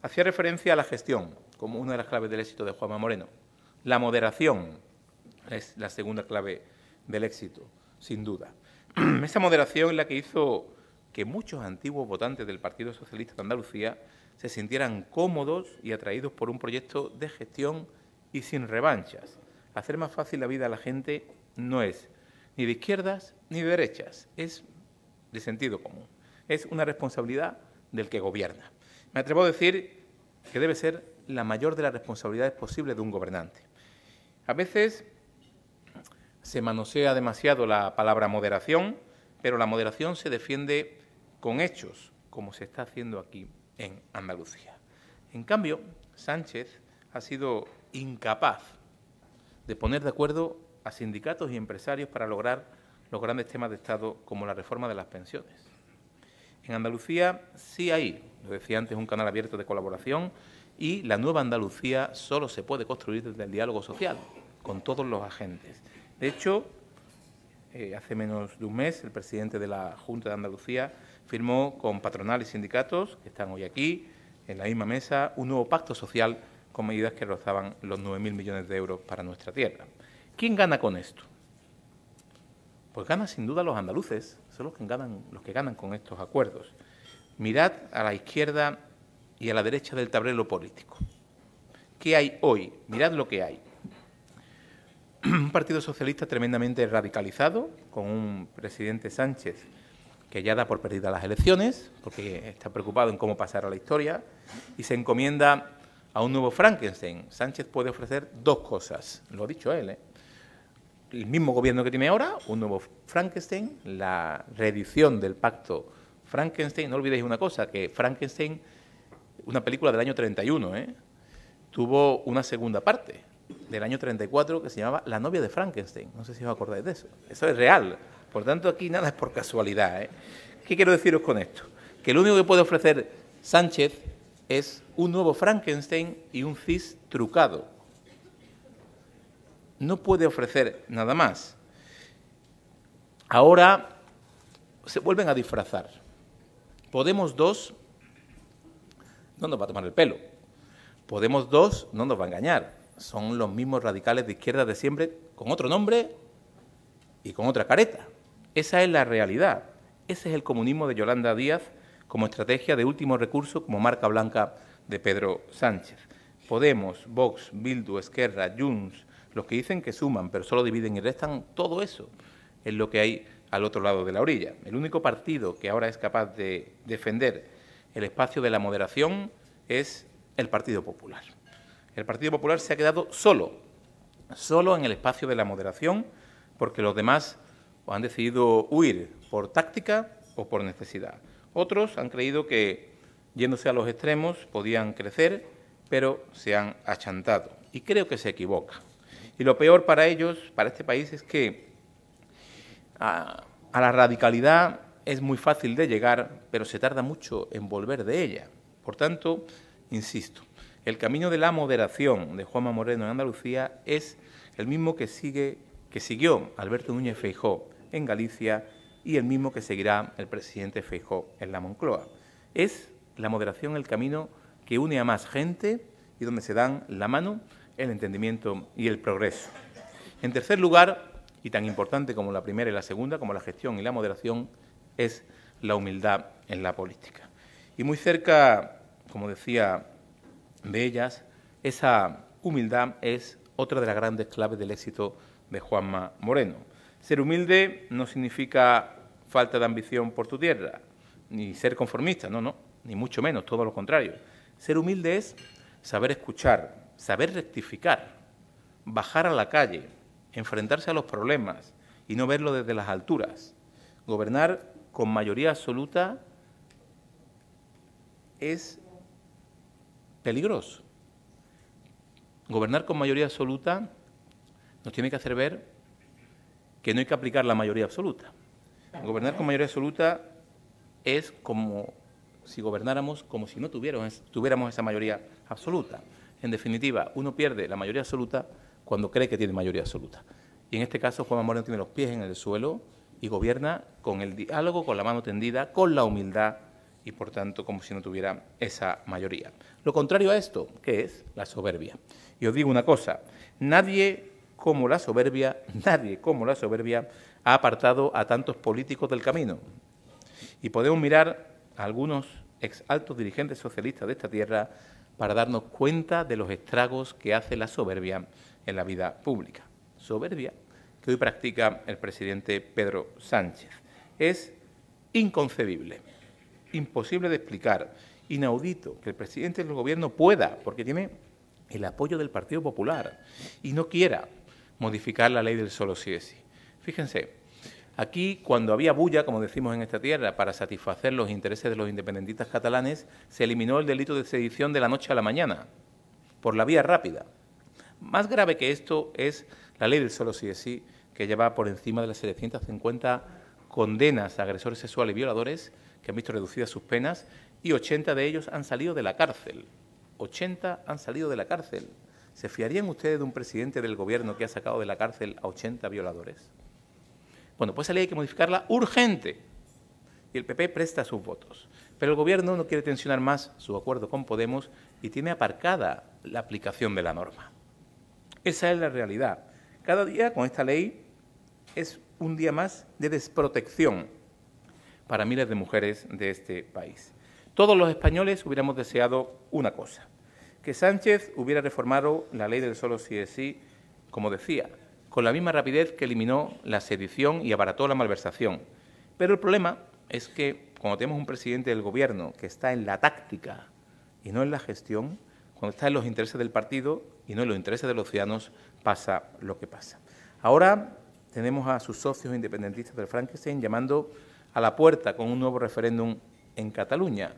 S5: Hacía referencia a la gestión como una de las claves del éxito de Juanma Moreno. La moderación es la segunda clave del éxito, sin duda. Esa moderación es la que hizo que muchos antiguos votantes del Partido Socialista de Andalucía se sintieran cómodos y atraídos por un proyecto de gestión y sin revanchas. Hacer más fácil la vida a la gente no es ni de izquierdas ni de derechas, es de sentido común. Es una responsabilidad del que gobierna. Me atrevo a decir que debe ser la mayor de las responsabilidades posibles de un gobernante. A veces se manosea demasiado la palabra moderación, pero la moderación se defiende con hechos, como se está haciendo aquí en Andalucía. En cambio, Sánchez ha sido incapaz de poner de acuerdo a sindicatos y empresarios para lograr los grandes temas de Estado como la reforma de las pensiones. En Andalucía sí hay, lo decía antes, un canal abierto de colaboración y la nueva Andalucía solo se puede construir desde el diálogo social, con todos los agentes. De hecho, eh, hace menos de un mes el presidente de la Junta de Andalucía firmó con patronal y sindicatos, que están hoy aquí, en la misma mesa, un nuevo pacto social con medidas que rozaban los 9.000 millones de euros para nuestra tierra. ¿Quién gana con esto? Pues ganan sin duda los andaluces, son los que ganan, los que ganan con estos acuerdos. Mirad a la izquierda y a la derecha del tablero político. ¿Qué hay hoy? Mirad lo que hay. Un Partido Socialista tremendamente radicalizado, con un presidente Sánchez que ya da por perdida las elecciones, porque está preocupado en cómo pasar a la historia, y se encomienda a un nuevo Frankenstein. Sánchez puede ofrecer dos cosas, lo ha dicho él, ¿eh? el mismo gobierno que tiene ahora, un nuevo Frankenstein, la reedición del pacto Frankenstein. No olvidéis una cosa, que Frankenstein, una película del año 31, ¿eh? tuvo una segunda parte del año 34 que se llamaba La novia de Frankenstein. No sé si os acordáis de eso. Eso es real. Por tanto, aquí nada es por casualidad. ¿eh? ¿Qué quiero deciros con esto? Que lo único que puede ofrecer Sánchez es un nuevo Frankenstein y un CIS trucado no puede ofrecer nada más. Ahora se vuelven a disfrazar. Podemos dos no nos va a tomar el pelo. Podemos dos no nos va a engañar. Son los mismos radicales de izquierda de siempre, con otro nombre y con otra careta. Esa es la realidad. Ese es el comunismo de Yolanda Díaz como estrategia de último recurso, como marca blanca de Pedro Sánchez. Podemos, Vox, Bildu, Esquerra, Junts, los que dicen que suman, pero solo dividen y restan, todo eso es lo que hay al otro lado de la orilla. El único partido que ahora es capaz de defender el espacio de la moderación es el Partido Popular. El Partido Popular se ha quedado solo, solo en el espacio de la moderación, porque los demás han decidido huir por táctica o por necesidad. Otros han creído que, yéndose a los extremos, podían crecer, pero se han achantado. Y creo que se equivoca. Y lo peor para ellos, para este país, es que a, la radicalidad es muy fácil de llegar, pero se tarda mucho en volver de ella. Por tanto, insisto, el camino de la moderación de Juanma Moreno en Andalucía es el mismo que sigue que siguió Alberto Núñez Feijó en Galicia y el mismo que seguirá el presidente Feijó en la Moncloa. Es la moderación el camino que une a más gente y donde se dan la mano, el entendimiento y el progreso. En tercer lugar, y tan importante como la primera y la segunda, como la gestión y la moderación, es la humildad en la política. Y muy cerca, como decía de ellas, esa humildad es otra de las grandes claves del éxito de Juanma Moreno. Ser humilde no significa falta de ambición por tu tierra, ni ser conformista, no, no, ni mucho menos, todo lo contrario. Ser humilde es saber escuchar, saber rectificar, bajar a la calle, enfrentarse a los problemas y no verlo desde las alturas. Gobernar con mayoría absoluta es peligroso. Gobernar con mayoría absoluta nos tiene que hacer ver que no hay que aplicar la mayoría absoluta. Gobernar con mayoría absoluta es como si gobernáramos como si no tuviéramos, esa mayoría absoluta. En definitiva, uno pierde la mayoría absoluta cuando cree que tiene mayoría absoluta. Y en este caso, Juan Moreno tiene los pies en el suelo y gobierna con el diálogo, con la mano tendida, con la humildad y, por tanto, como si no tuviera esa mayoría. Lo contrario a esto, ¿qué es? La soberbia. Y os digo una cosa, nadie como la soberbia, nadie como la soberbia ha apartado a tantos políticos del camino. Y podemos mirar a algunos ex altos dirigentes socialistas de esta tierra para darnos cuenta de los estragos que hace la soberbia en la vida pública. Soberbia que hoy practica el presidente Pedro Sánchez. Es inconcebible, imposible de explicar, inaudito que el presidente del gobierno pueda, porque tiene el apoyo del Partido Popular, y no quiera modificar la ley del solo sí es sí. Fíjense, aquí cuando había bulla, como decimos en esta tierra, para satisfacer los intereses de los independentistas catalanes, se eliminó el delito de sedición de la noche a la mañana, por la vía rápida. Más grave que esto es la ley del solo sí es sí, que lleva por encima de las 750 condenas a agresores sexuales y violadores que han visto reducidas sus penas y 80 de ellos han salido de la cárcel. 80 han salido de la cárcel. ¿Se fiarían ustedes de un presidente del gobierno que ha sacado de la cárcel a 80 violadores? Bueno, pues esa ley hay que modificarla urgente. Y el PP presta sus votos. Pero el gobierno no quiere tensionar más su acuerdo con Podemos y tiene aparcada la aplicación de la norma. Esa es la realidad. Cada día con esta ley es un día más de desprotección para miles de mujeres de este país. Todos los españoles hubiéramos deseado una cosa, que Sánchez hubiera reformado la ley del solo sí es sí, como decía, con la misma rapidez que eliminó la sedición y abarató la malversación. Pero el problema es que cuando tenemos un presidente del Gobierno que está en la táctica y no en la gestión, cuando está en los intereses del partido y no en los intereses de los ciudadanos, pasa lo que pasa. Ahora tenemos a sus socios independentistas del Frankenstein llamando a la puerta con un nuevo referéndum en Cataluña.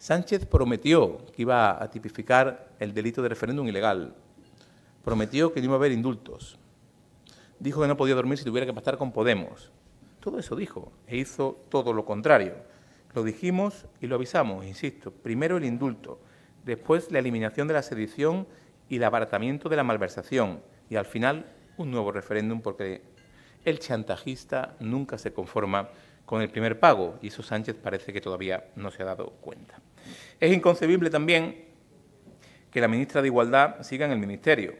S5: Sánchez prometió que iba a tipificar el delito de referéndum ilegal. Prometió que no iba a haber indultos. Dijo que no podía dormir si tuviera que pasar con Podemos. Todo eso dijo e hizo todo lo contrario. Lo dijimos y lo avisamos, insisto. Primero el indulto, después la eliminación de la sedición y el abaratamiento de la malversación y al final un nuevo referéndum porque el chantajista nunca se conforma con el primer pago y eso Sánchez parece que todavía no se ha dado cuenta. Es inconcebible también que la ministra de Igualdad siga en el Ministerio.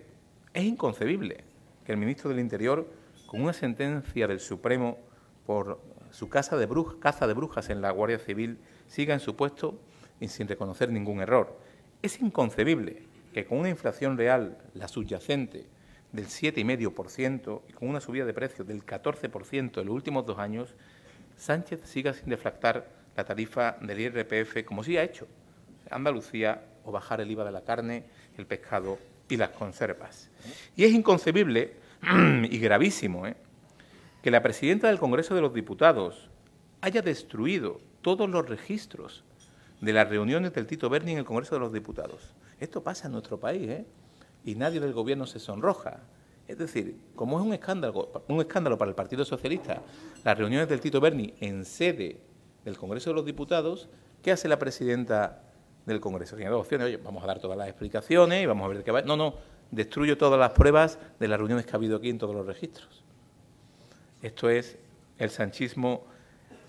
S5: Es inconcebible que el ministro del Interior, con una sentencia del Supremo por su caza de, caza de brujas en la Guardia Civil, siga en su puesto y sin reconocer ningún error. Es inconcebible que con una inflación real, la subyacente, del 7,5% y con una subida de precios del 14% en los últimos dos años, Sánchez siga sin deflactar la tarifa del IRPF como sí ha hecho Andalucía o bajar el IVA de la carne, el pescado y las conservas. Y es inconcebible y gravísimo ¿eh? que la presidenta del Congreso de los Diputados haya destruido todos los registros de las reuniones del Tito Berni en el Congreso de los Diputados. Esto pasa en nuestro país, ¿eh? Y nadie del Gobierno se sonroja. Es decir, como es un escándalo, un escándalo para el Partido Socialista, las reuniones del Tito Berni en sede del Congreso de los Diputados, ¿qué hace la presidenta del Congreso? Tiene dos opciones. Oye, vamos a dar todas las explicaciones y vamos a ver qué va. No, no, destruyo todas las pruebas de las reuniones que ha habido aquí en todos los registros. Esto es el sanchismo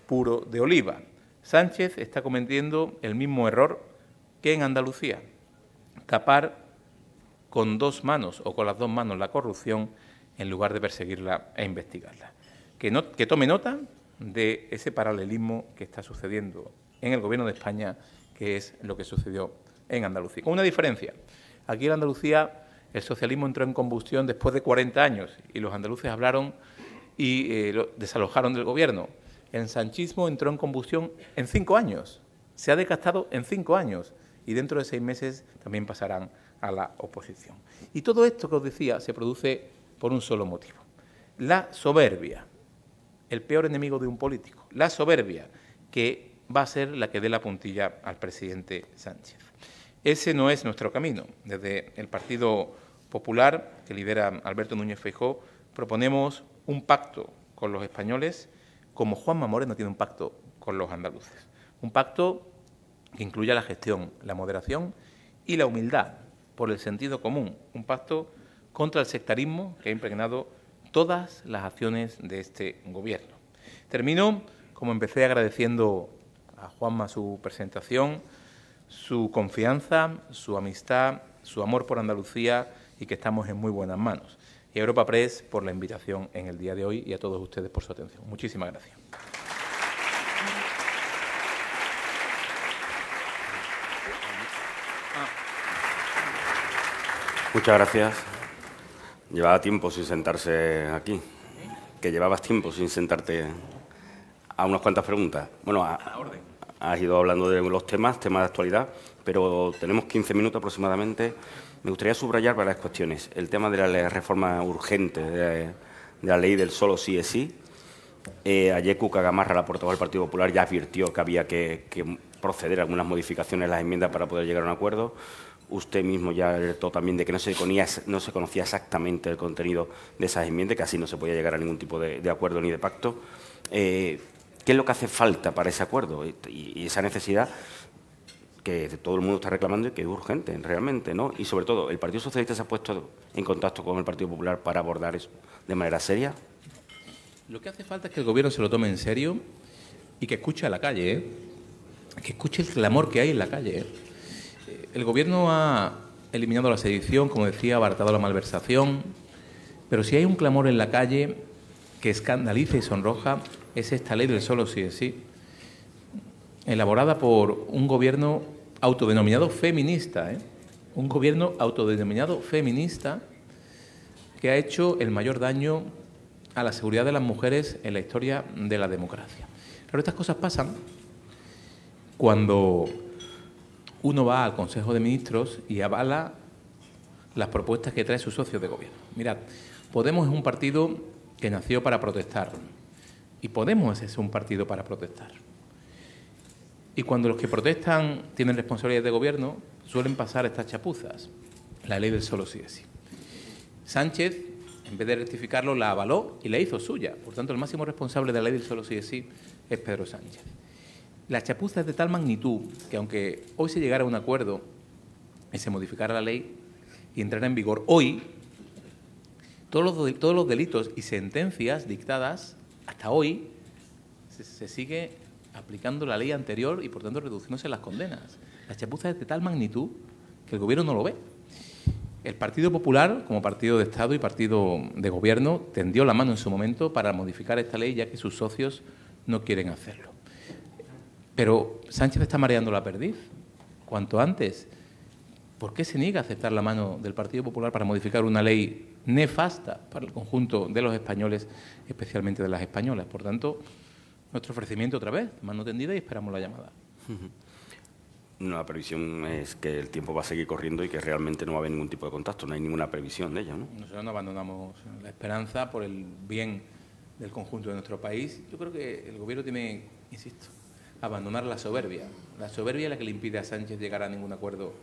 S5: puro de Oliva. Sánchez está cometiendo el mismo error que en Andalucía, tapar con dos manos o con las dos manos la corrupción en lugar de perseguirla e investigarla. Que tome nota de ese paralelismo que está sucediendo en el Gobierno de España, que es lo que sucedió en Andalucía. Con una diferencia. Aquí en Andalucía el socialismo entró en combustión después de 40 años y los andaluces hablaron y eh, lo desalojaron del Gobierno el sanchismo entró en combustión en cinco años, se ha decastado en cinco años y dentro de seis meses también pasarán a la oposición. Y todo esto que os decía se produce por un solo motivo, la soberbia, el peor enemigo de un político, la soberbia que va a ser la que dé la puntilla al presidente Sánchez. Ese no es nuestro camino. Desde el Partido Popular, que lidera Alberto Núñez Feijó, proponemos un pacto con los españoles como Juanma Moreno tiene un pacto con los andaluces. Un pacto que incluya la gestión, la moderación y la humildad por el sentido común. Un pacto contra el sectarismo que ha impregnado todas las acciones de este Gobierno. Termino, como empecé, agradeciendo a Juanma su presentación, su confianza, su amistad, su amor por Andalucía y que estamos en muy buenas manos y a Europa Press por la invitación en el día de hoy y a todos ustedes por su atención. Muchísimas gracias.
S6: Muchas gracias. Llevaba tiempo sin sentarse aquí. Que llevabas tiempo sin sentarte a unas cuantas preguntas. Bueno, has ido hablando de los temas, temas de actualidad, pero tenemos 15 minutos aproximadamente me gustaría subrayar varias cuestiones. El tema de la reforma urgente de, la ley del solo sí es sí. Eh, ayer Cuca Gamarra, la portavoz del Partido Popular, ya advirtió que había que, proceder a algunas modificaciones en las enmiendas para poder llegar a un acuerdo. Usted mismo ya alertó también de que no se, no se conocía exactamente el contenido de esas enmiendas, que así no se podía llegar a ningún tipo de, acuerdo ni de pacto. Eh, ¿Qué es lo que hace falta para ese acuerdo? y esa necesidad que todo el mundo está reclamando y que es urgente realmente, ¿no? Y sobre todo, ¿el Partido Socialista se ha puesto en contacto con el Partido Popular para abordar eso de manera seria?
S5: Lo que hace falta es que el Gobierno se lo tome en serio y que escuche a la calle, ¿eh? que escuche el clamor que hay en la calle. ¿eh? El Gobierno ha eliminado la sedición, como decía, ha la malversación, pero si hay un clamor en la calle que escandaliza y sonroja, es esta ley del solo sí es sí elaborada por un gobierno autodenominado feminista, ¿eh? un gobierno autodenominado feminista que ha hecho el mayor daño a la seguridad de las mujeres en la historia de la democracia. Pero estas cosas pasan cuando uno va al Consejo de Ministros y avala las propuestas que trae su socio de gobierno. Mirad, Podemos es un partido que nació para protestar y Podemos es un partido para protestar. Y cuando los que protestan tienen responsabilidad de gobierno, suelen pasar estas chapuzas. La ley del solo sí es sí. Sánchez, en vez de rectificarlo, la avaló y la hizo suya. Por tanto, el máximo responsable de la ley del solo sí es sí es Pedro Sánchez. La chapuza es de tal magnitud que aunque hoy se llegara a un acuerdo y se modificara la ley y entrara en vigor hoy, todos los, todos los delitos y sentencias dictadas hasta hoy se, se sigue aplicando la ley anterior y por tanto reduciéndose las condenas. La chapuza es de tal magnitud que el gobierno no lo ve. El Partido Popular, como partido de Estado y partido de gobierno, tendió la mano en su momento para modificar esta ley ya que sus socios no quieren hacerlo. Pero Sánchez está mareando la perdiz. Cuanto antes ¿por qué se niega a aceptar la mano del Partido Popular para modificar una ley nefasta para el conjunto de los españoles, especialmente de las españolas? Por tanto, nuestro ofrecimiento otra vez, mano tendida y esperamos la llamada.
S6: La previsión es que el tiempo va a seguir corriendo y que realmente no va a haber ningún tipo de contacto, no hay ninguna previsión de ello, ¿no?
S5: Nosotros no abandonamos la esperanza por el bien del conjunto de nuestro país. Yo creo que el Gobierno tiene, insisto, abandonar la soberbia. La soberbia es la que le impide a Sánchez llegar a ningún acuerdo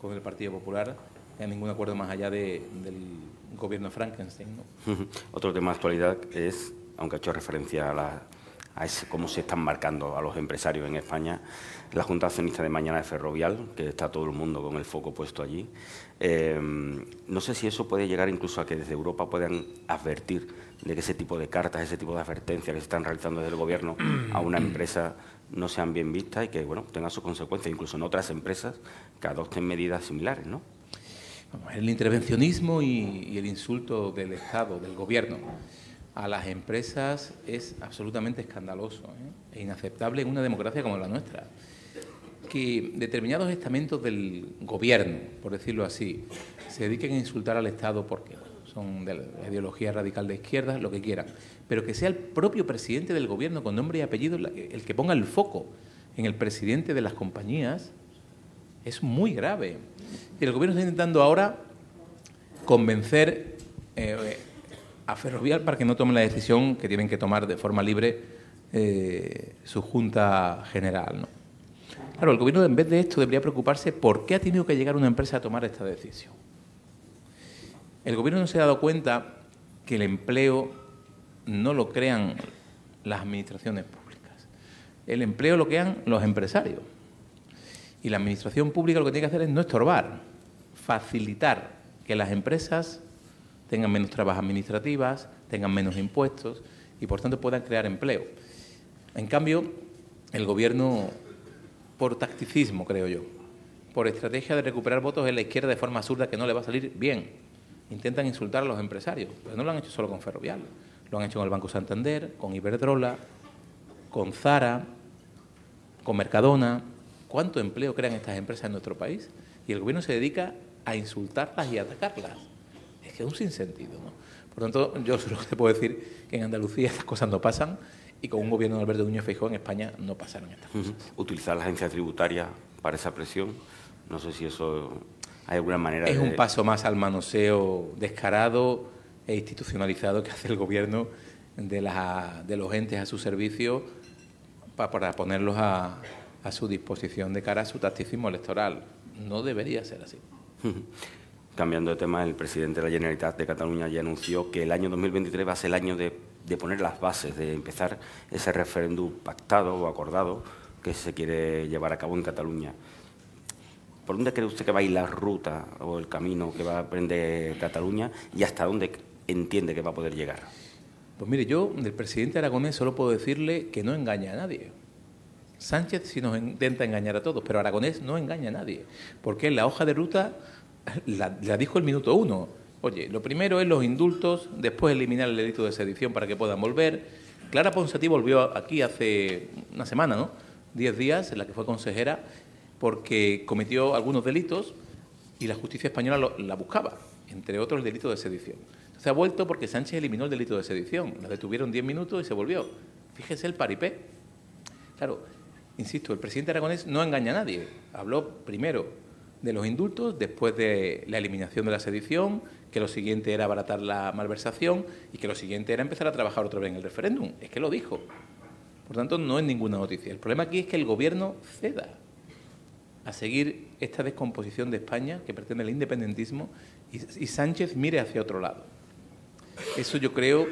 S5: con el Partido Popular, a ningún acuerdo más allá del Gobierno Frankenstein.
S6: Otro tema de actualidad es, aunque ha hecho referencia a la a cómo se están marcando a los empresarios en España. La Junta Accionista de Mañana de Ferrovial, que está todo el mundo con el foco puesto allí. Eh, no sé si eso puede llegar incluso a que desde Europa puedan advertir de que ese tipo de cartas, ese tipo de advertencias que se están realizando desde el Gobierno a una empresa no sean bien vistas y que bueno tengan sus consecuencias, incluso en otras empresas que adopten medidas similares, ¿no?
S5: El intervencionismo y el insulto del Estado, del Gobierno, a las empresas es absolutamente escandaloso ¿eh? e inaceptable en una democracia como la nuestra. Que determinados estamentos del gobierno, por decirlo así, se dediquen a insultar al Estado porque son de la ideología radical de izquierda, lo que quieran, pero que sea el propio presidente del gobierno con nombre y apellido el que ponga el foco en el presidente de las compañías, es muy grave. Y el gobierno está intentando ahora convencer eh, a Ferrovial para que no tome la decisión que tienen que tomar de forma libre eh, su Junta General. ¿no? Claro, el Gobierno en vez de esto debería preocuparse por qué ha tenido que llegar una empresa a tomar esta decisión. El Gobierno no se ha dado cuenta que el empleo no lo crean las administraciones públicas. El empleo lo crean los empresarios. Y la administración pública lo que tiene que hacer es no estorbar, facilitar que las empresas tengan menos trabas administrativas, tengan menos impuestos y por tanto puedan crear empleo. En cambio, el Gobierno, por tacticismo, creo yo, por estrategia de recuperar votos en la izquierda de forma absurda que no le va a salir bien, intentan insultar a los empresarios, pero no lo han hecho solo con Ferrovial, lo han hecho con el Banco Santander, con Iberdrola, con Zara, con Mercadona. ¿Cuánto empleo crean estas empresas en nuestro país? Y el Gobierno se dedica a insultarlas y a atacarlas que es un sinsentido. ¿no? Por tanto, yo solo te puedo decir que en Andalucía estas cosas no pasan y con un gobierno de Alberto Núñez Feijóo en España no pasaron estas cosas.
S6: Utilizar la agencia tributaria para esa presión, no sé si eso hay alguna manera
S5: Es un paso más al manoseo descarado e institucionalizado que hace el gobierno de, la, de los entes a su servicio para, para ponerlos a, a su disposición de cara a su tacticismo electoral. No debería ser así.
S6: Cambiando de tema, el presidente de la Generalitat de Cataluña ya anunció que el año 2023 va a ser el año de, poner las bases, de empezar ese referéndum pactado o acordado que se quiere llevar a cabo en Cataluña. ¿Por dónde cree usted que va a ir la ruta o el camino que va a aprender Cataluña y hasta dónde entiende que va a poder llegar?
S5: Pues mire, yo del presidente Aragonés solo puedo decirle que no engaña a nadie. Sánchez sí nos intenta engañar a todos, pero Aragonés no engaña a nadie, porque la hoja de ruta la, dijo el minuto uno. Oye, lo primero es los indultos, después eliminar el delito de sedición para que puedan volver. Clara Ponsatí volvió aquí hace una semana, ¿no? Diez días, en la que fue consejera, porque cometió algunos delitos y la justicia española la buscaba, entre otros el delito de sedición. Se ha vuelto porque Sánchez eliminó el delito de sedición. La detuvieron diez minutos y se volvió. Fíjese el paripé. Claro, insisto, el presidente Aragonés no engaña a nadie. Habló primero de los indultos después de la eliminación de la sedición, que lo siguiente era abaratar la malversación y que lo siguiente era empezar a trabajar otra vez en el referéndum. Es que lo dijo. Por tanto, no es ninguna noticia. El problema aquí es que el Gobierno ceda a seguir esta descomposición de España que pretende el independentismo y, Sánchez mire hacia otro lado. Eso yo creo,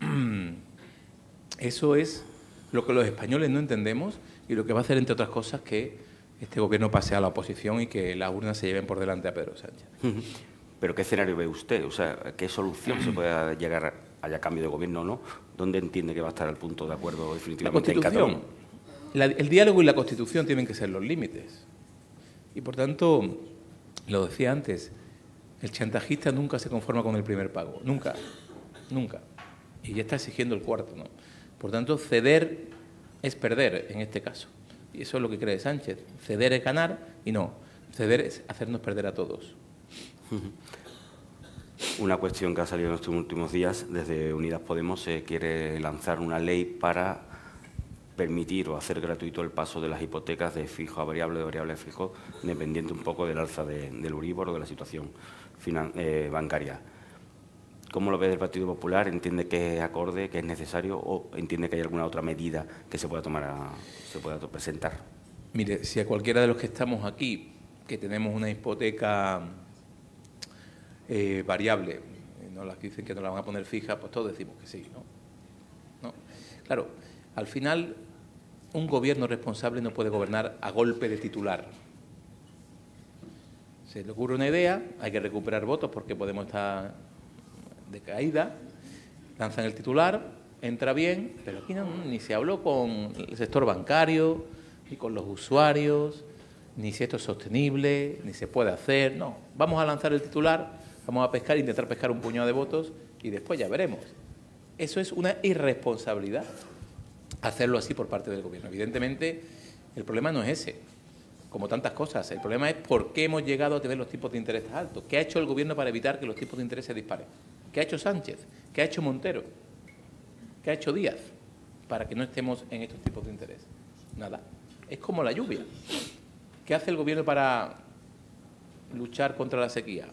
S5: eso es lo que los españoles no entendemos y lo que va a hacer, entre otras cosas, que este gobierno pase a la oposición y que las urnas se lleven por delante a Pedro Sánchez.
S6: ¿Pero qué escenario ve usted? O sea, ¿qué solución se puede llegar haya cambio de gobierno o no? ¿Dónde entiende que va a estar el punto de acuerdo definitivamente
S5: la Constitución, el diálogo y la Constitución tienen que ser los límites. Y por tanto, lo decía antes, el chantajista nunca se conforma con el primer pago. Nunca. Nunca. Y ya está exigiendo el cuarto, ¿no? Por tanto, ceder es perder en este caso. Y eso es lo que cree Sánchez. Ceder es ganar y no. Ceder es hacernos perder a todos.
S6: Una cuestión que ha salido en estos últimos días, desde Unidas Podemos se quiere lanzar una ley para permitir o hacer gratuito el paso de las hipotecas de fijo a variable, de variable a fijo, dependiente un poco del alza del Uribor o de la situación eh, bancaria. ¿Cómo lo ve el Partido Popular? ¿Entiende que es acorde, que es necesario o entiende que hay alguna otra medida que se pueda tomar, se pueda presentar?
S5: Mire, si a cualquiera de los que estamos aquí, que tenemos una hipoteca eh, variable, no las que dicen que no la van a poner fija, pues todos decimos que sí. ¿No? Claro, al final un gobierno responsable no puede gobernar a golpe de titular. Se le ocurre una idea, hay que recuperar votos porque podemos estar de caída, lanzan el titular, entra bien, pero aquí no, ni se habló con el sector bancario, ni con los usuarios, ni si esto es sostenible, ni se puede hacer. No, vamos a lanzar el titular, vamos a pescar, intentar pescar un puñado de votos y después ya veremos. Eso es una irresponsabilidad, hacerlo así por parte del Gobierno. Evidentemente, el problema no es ese, como tantas cosas. El problema es por qué hemos llegado a tener los tipos de interés altos. ¿Qué ha hecho el Gobierno para evitar que los tipos de interés se disparen? ¿Qué ha hecho Sánchez? ¿Qué ha hecho Montero? ¿Qué ha hecho Díaz para que no estemos en estos tipos de interés? Nada. Es como la lluvia. ¿Qué hace el gobierno para luchar contra la sequía?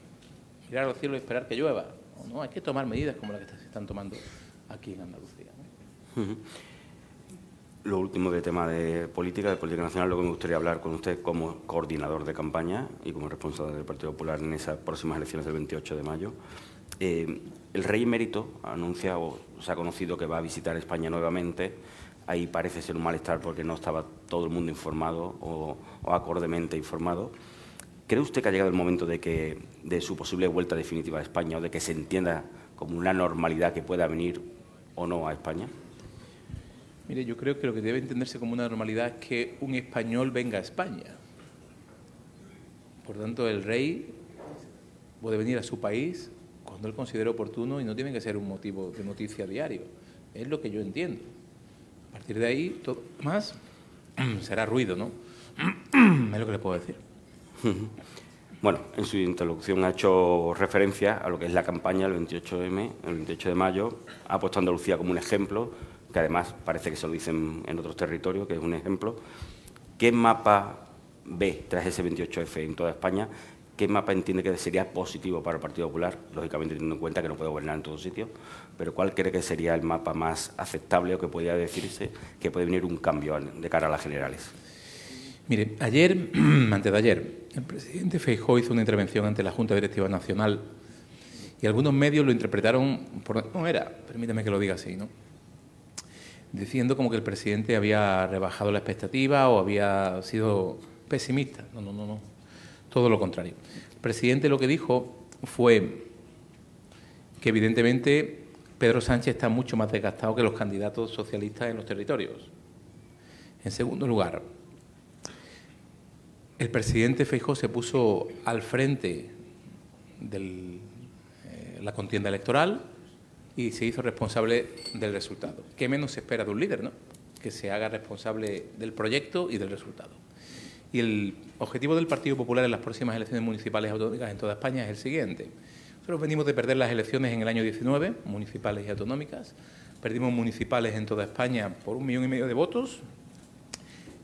S5: Mirar al cielo y esperar que llueva. no, hay que tomar medidas como las que se están tomando aquí en Andalucía.
S6: Lo último de tema de política, de política nacional, lo que me gustaría hablar con usted como coordinador de campaña y como responsable del Partido Popular en esas próximas elecciones del 28 de mayo. Eh, el rey emérito anuncia o se ha conocido que va a visitar España nuevamente. Ahí parece ser un malestar porque no estaba todo el mundo informado o, acordemente informado. ¿Cree usted que ha llegado el momento de, que, de su posible vuelta definitiva a España o de que se entienda como una normalidad que pueda venir o no a España?
S5: Mire, yo creo que lo que debe entenderse como una normalidad es que un español venga a España. Por tanto, el rey puede venir a su país cuando él considere oportuno y no tiene que ser un motivo de noticia diario. Es lo que yo entiendo. A partir de ahí, todo más será ruido, ¿no? es lo que le puedo decir.
S6: Bueno, en su introducción ha hecho referencia a lo que es la campaña del 28M, el 28 de mayo. Ha puesto a Andalucía como un ejemplo, que además parece que se lo dicen en otros territorios, que es un ejemplo. ¿Qué mapa ve tras ese 28F en toda España ¿Qué mapa entiende que sería positivo para el Partido Popular? Lógicamente teniendo en cuenta que no puede gobernar en todos sitios, pero ¿cuál cree que sería el mapa más aceptable o que podría decirse que puede venir un cambio de cara a las generales?
S5: Mire, ayer, antes de ayer, el presidente Feijóo hizo una intervención ante la Junta Directiva Nacional y algunos medios lo interpretaron por no era, permítame que lo diga así, ¿no? Diciendo como que el presidente había rebajado la expectativa o había sido pesimista. No, no, no, no todo lo contrario. El presidente lo que dijo fue que evidentemente Pedro Sánchez está mucho más desgastado que los candidatos socialistas en los territorios. En segundo lugar, el presidente Feijóo se puso al frente de eh, la contienda electoral y se hizo responsable del resultado. ¿Qué menos se espera de un líder, no? Que se haga responsable del proyecto y del resultado. Y el objetivo del Partido Popular en las próximas elecciones municipales autonómicas en toda España es el siguiente. Nosotros venimos de perder las elecciones en el año 19, municipales y autonómicas. Perdimos municipales en toda España por un millón y medio de votos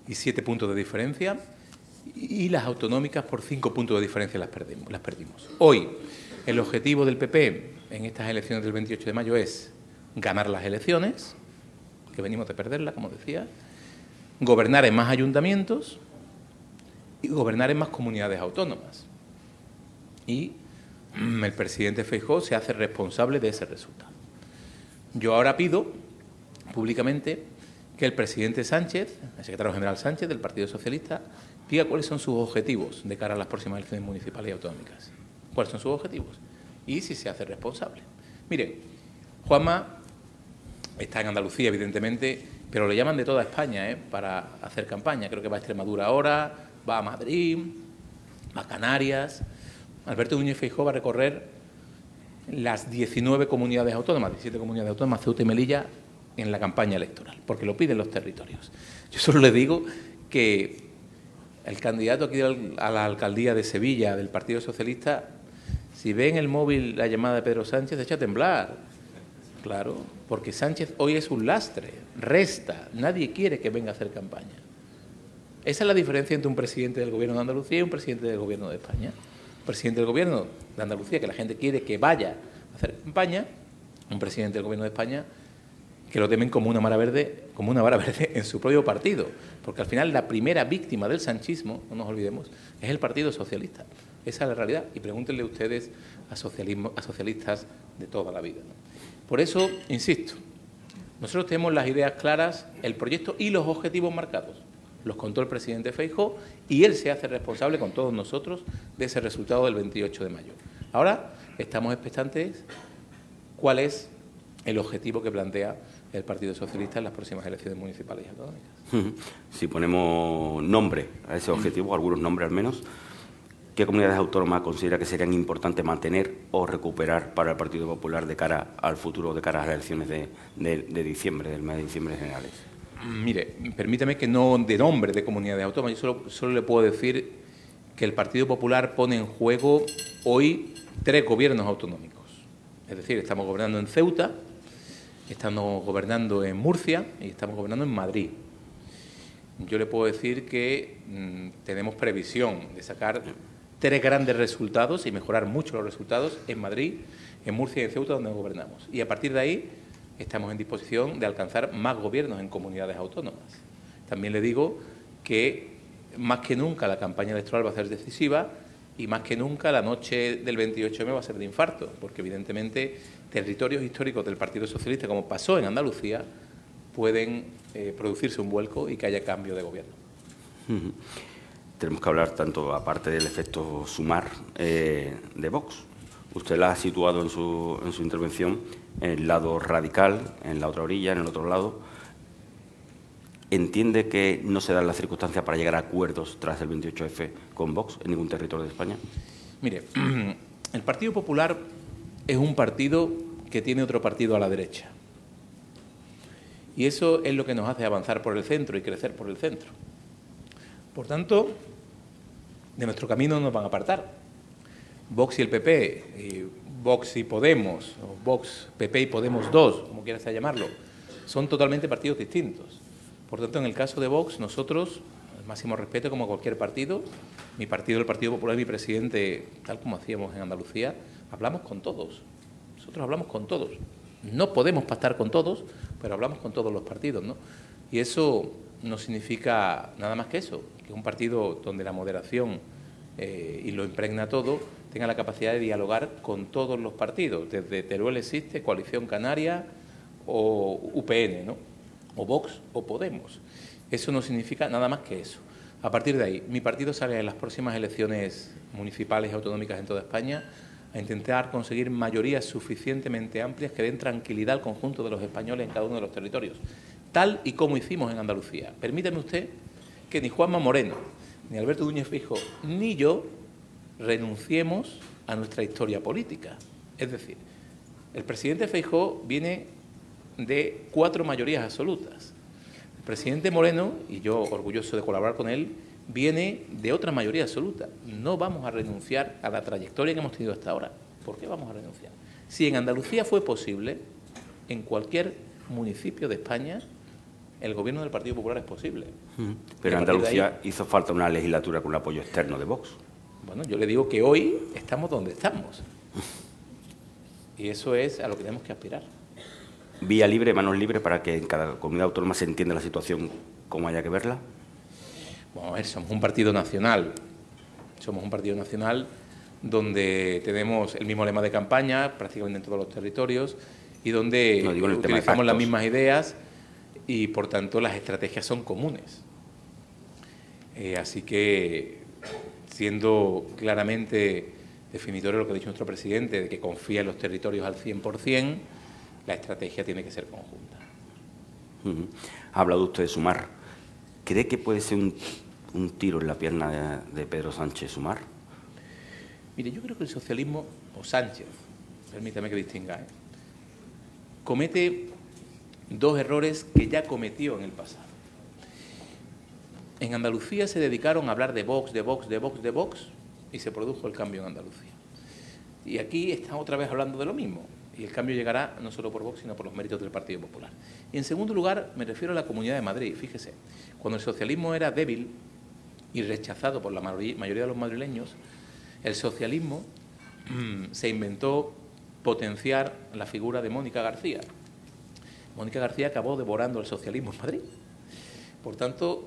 S5: y siete puntos de diferencia. Y las autonómicas por cinco puntos de diferencia las. Las perdimos. Hoy, el objetivo del PP en estas elecciones del 28 de mayo es ganar las elecciones, que venimos de perderlas, como decía, gobernar en más ayuntamientos y gobernar en más comunidades autónomas. Y mm, el presidente Feijóo se hace responsable de ese resultado. Yo ahora pido públicamente que el presidente Sánchez, el secretario general Sánchez del Partido Socialista, diga cuáles son sus objetivos de cara a las próximas elecciones municipales y autonómicas. ¿Cuáles son sus objetivos? Y si se hace responsable. Miren, Juanma está en Andalucía, evidentemente, pero le llaman de toda España ¿eh? para hacer campaña. Creo que va a Extremadura ahora, va a Madrid, va a Canarias. Alberto Núñez Feijóo va a recorrer las 19 comunidades autónomas, 17 comunidades autónomas, Ceuta y Melilla, en la campaña electoral, porque lo piden los territorios. Yo solo le digo que el candidato aquí a la alcaldía de Sevilla del Partido Socialista, si ve en el móvil la llamada de Pedro Sánchez, echa a temblar. Claro, porque Sánchez hoy es un lastre, resta, nadie quiere que venga a hacer campaña. Esa es la diferencia entre un presidente del Gobierno de Andalucía y un presidente del Gobierno de España. Un presidente del Gobierno de Andalucía, que la gente quiere que vaya a hacer campaña, un presidente del Gobierno de España que lo temen como una vara verde, como una vara verde en su propio partido, porque al final la primera víctima del sanchismo, no nos olvidemos, es el Partido Socialista. Esa es la realidad y pregúntenle ustedes a, a socialistas de toda la vida. Por eso, insisto, nosotros tenemos las ideas claras, el proyecto y los objetivos marcados. Los contó el presidente Feijóo y él se hace responsable con todos nosotros de ese resultado del 28 de mayo. Ahora estamos expectantes cuál es el objetivo que plantea el Partido Socialista en las próximas elecciones municipales y autonómicas.
S6: Si ponemos nombre a ese objetivo, algunos nombres al menos, ¿qué comunidades autónomas considera que serían importantes mantener o recuperar para el Partido Popular de cara al futuro, de cara a las elecciones de, diciembre, del mes de diciembre generales?
S5: Mire, permítame que no de nombre de comunidades autónomas, yo solo, solo le puedo decir que el Partido Popular pone en juego hoy tres gobiernos autonómicos. Es decir, estamos gobernando en Ceuta, estamos gobernando en Murcia y estamos gobernando en Madrid. Yo le puedo decir que mm, tenemos previsión de sacar tres grandes resultados y mejorar mucho los resultados en Madrid, en Murcia y en Ceuta, donde gobernamos. Y a partir de ahí estamos en disposición de alcanzar más gobiernos en comunidades autónomas. También le digo que más que nunca la campaña electoral va a ser decisiva y más que nunca la noche del 28M va a ser de infarto, porque evidentemente territorios históricos del Partido Socialista, como pasó en Andalucía, pueden eh, producirse un vuelco y que haya cambio de gobierno.
S6: Tenemos que hablar tanto, aparte del efecto sumar, eh, de Vox. Usted la ha situado en su, en su intervención en el lado radical, en la otra orilla, en el otro lado. ¿Entiende que no se dan las circunstancias para llegar a acuerdos tras el 28F con Vox en ningún territorio de España?
S5: Mire, el Partido Popular es un partido que tiene otro partido a la derecha. Y eso es lo que nos hace avanzar por el centro y crecer por el centro. Por tanto, de nuestro camino nos van a apartar. Vox y el PP, y Vox y Podemos, o Vox, PP y Podemos 2, como quieras llamarlo, son totalmente partidos distintos. Por tanto, en el caso de Vox, nosotros, el máximo respeto como cualquier partido, mi partido, el Partido Popular, mi presidente, tal como hacíamos en Andalucía, hablamos con todos. Nosotros hablamos con todos. No podemos pactar con todos, pero hablamos con todos los partidos, ¿no? Y eso no significa nada más que eso, que un partido donde la moderación eh, y lo impregna todo tenga la capacidad de dialogar con todos los partidos, desde Teruel existe, Coalición Canaria o UPN, ¿no? O Vox o Podemos. Eso no significa nada más que eso. A partir de ahí, mi partido sale en las próximas elecciones municipales y autonómicas en toda España a intentar conseguir mayorías suficientemente amplias que den tranquilidad al conjunto de los españoles en cada uno de los territorios, tal y como hicimos en Andalucía. Permítame usted que ni Juanma Moreno, ni Alberto Núñez Fijo, ni yo renunciemos a nuestra historia política. Es decir, el presidente Feijó viene de cuatro mayorías absolutas. El presidente Moreno, y yo orgulloso de colaborar con él, viene de otra mayoría absoluta. No vamos a renunciar a la trayectoria que hemos tenido hasta ahora. ¿Por qué vamos a renunciar? Si en Andalucía fue posible, en cualquier municipio de España, el gobierno del Partido Popular es posible.
S6: Pero en Andalucía hizo falta una legislatura con un apoyo externo de Vox.
S5: Bueno, yo le digo que hoy estamos donde estamos. Y eso es a lo que tenemos que aspirar.
S6: Vía libre, manos libres para que en cada comunidad autónoma se entienda la situación como haya que verla.
S5: Bueno, a ver, somos un partido nacional. Somos un partido nacional donde tenemos el mismo lema de campaña prácticamente en todos los territorios y donde utilizamos las mismas ideas y por tanto las estrategias son comunes. Eh, así que, siendo claramente definitorio lo que ha dicho nuestro presidente, de que confía en los territorios al 100%, la estrategia tiene que ser conjunta.
S6: Ha hablado usted de sumar. ¿Cree que puede ser un un tiro en la pierna de, Pedro Sánchez Sumar?
S5: Mire, yo creo que el socialismo, o Sánchez, permítame que distinga, ¿eh? comete dos errores que ya cometió en el pasado. en Andalucía se dedicaron a hablar de Vox, de Vox, de Vox, de Vox, y se produjo el cambio en Andalucía. Y aquí están otra vez hablando de lo mismo. Y el cambio llegará no solo por Vox, sino por los méritos del Partido Popular. Y en segundo lugar, me refiero a la Comunidad de Madrid. Fíjese, cuando el socialismo era débil y rechazado por la mayoría de los madrileños, el socialismo mm, se inventó potenciar la figura de Mónica García. Mónica García acabó devorando el socialismo en Madrid. Por tanto,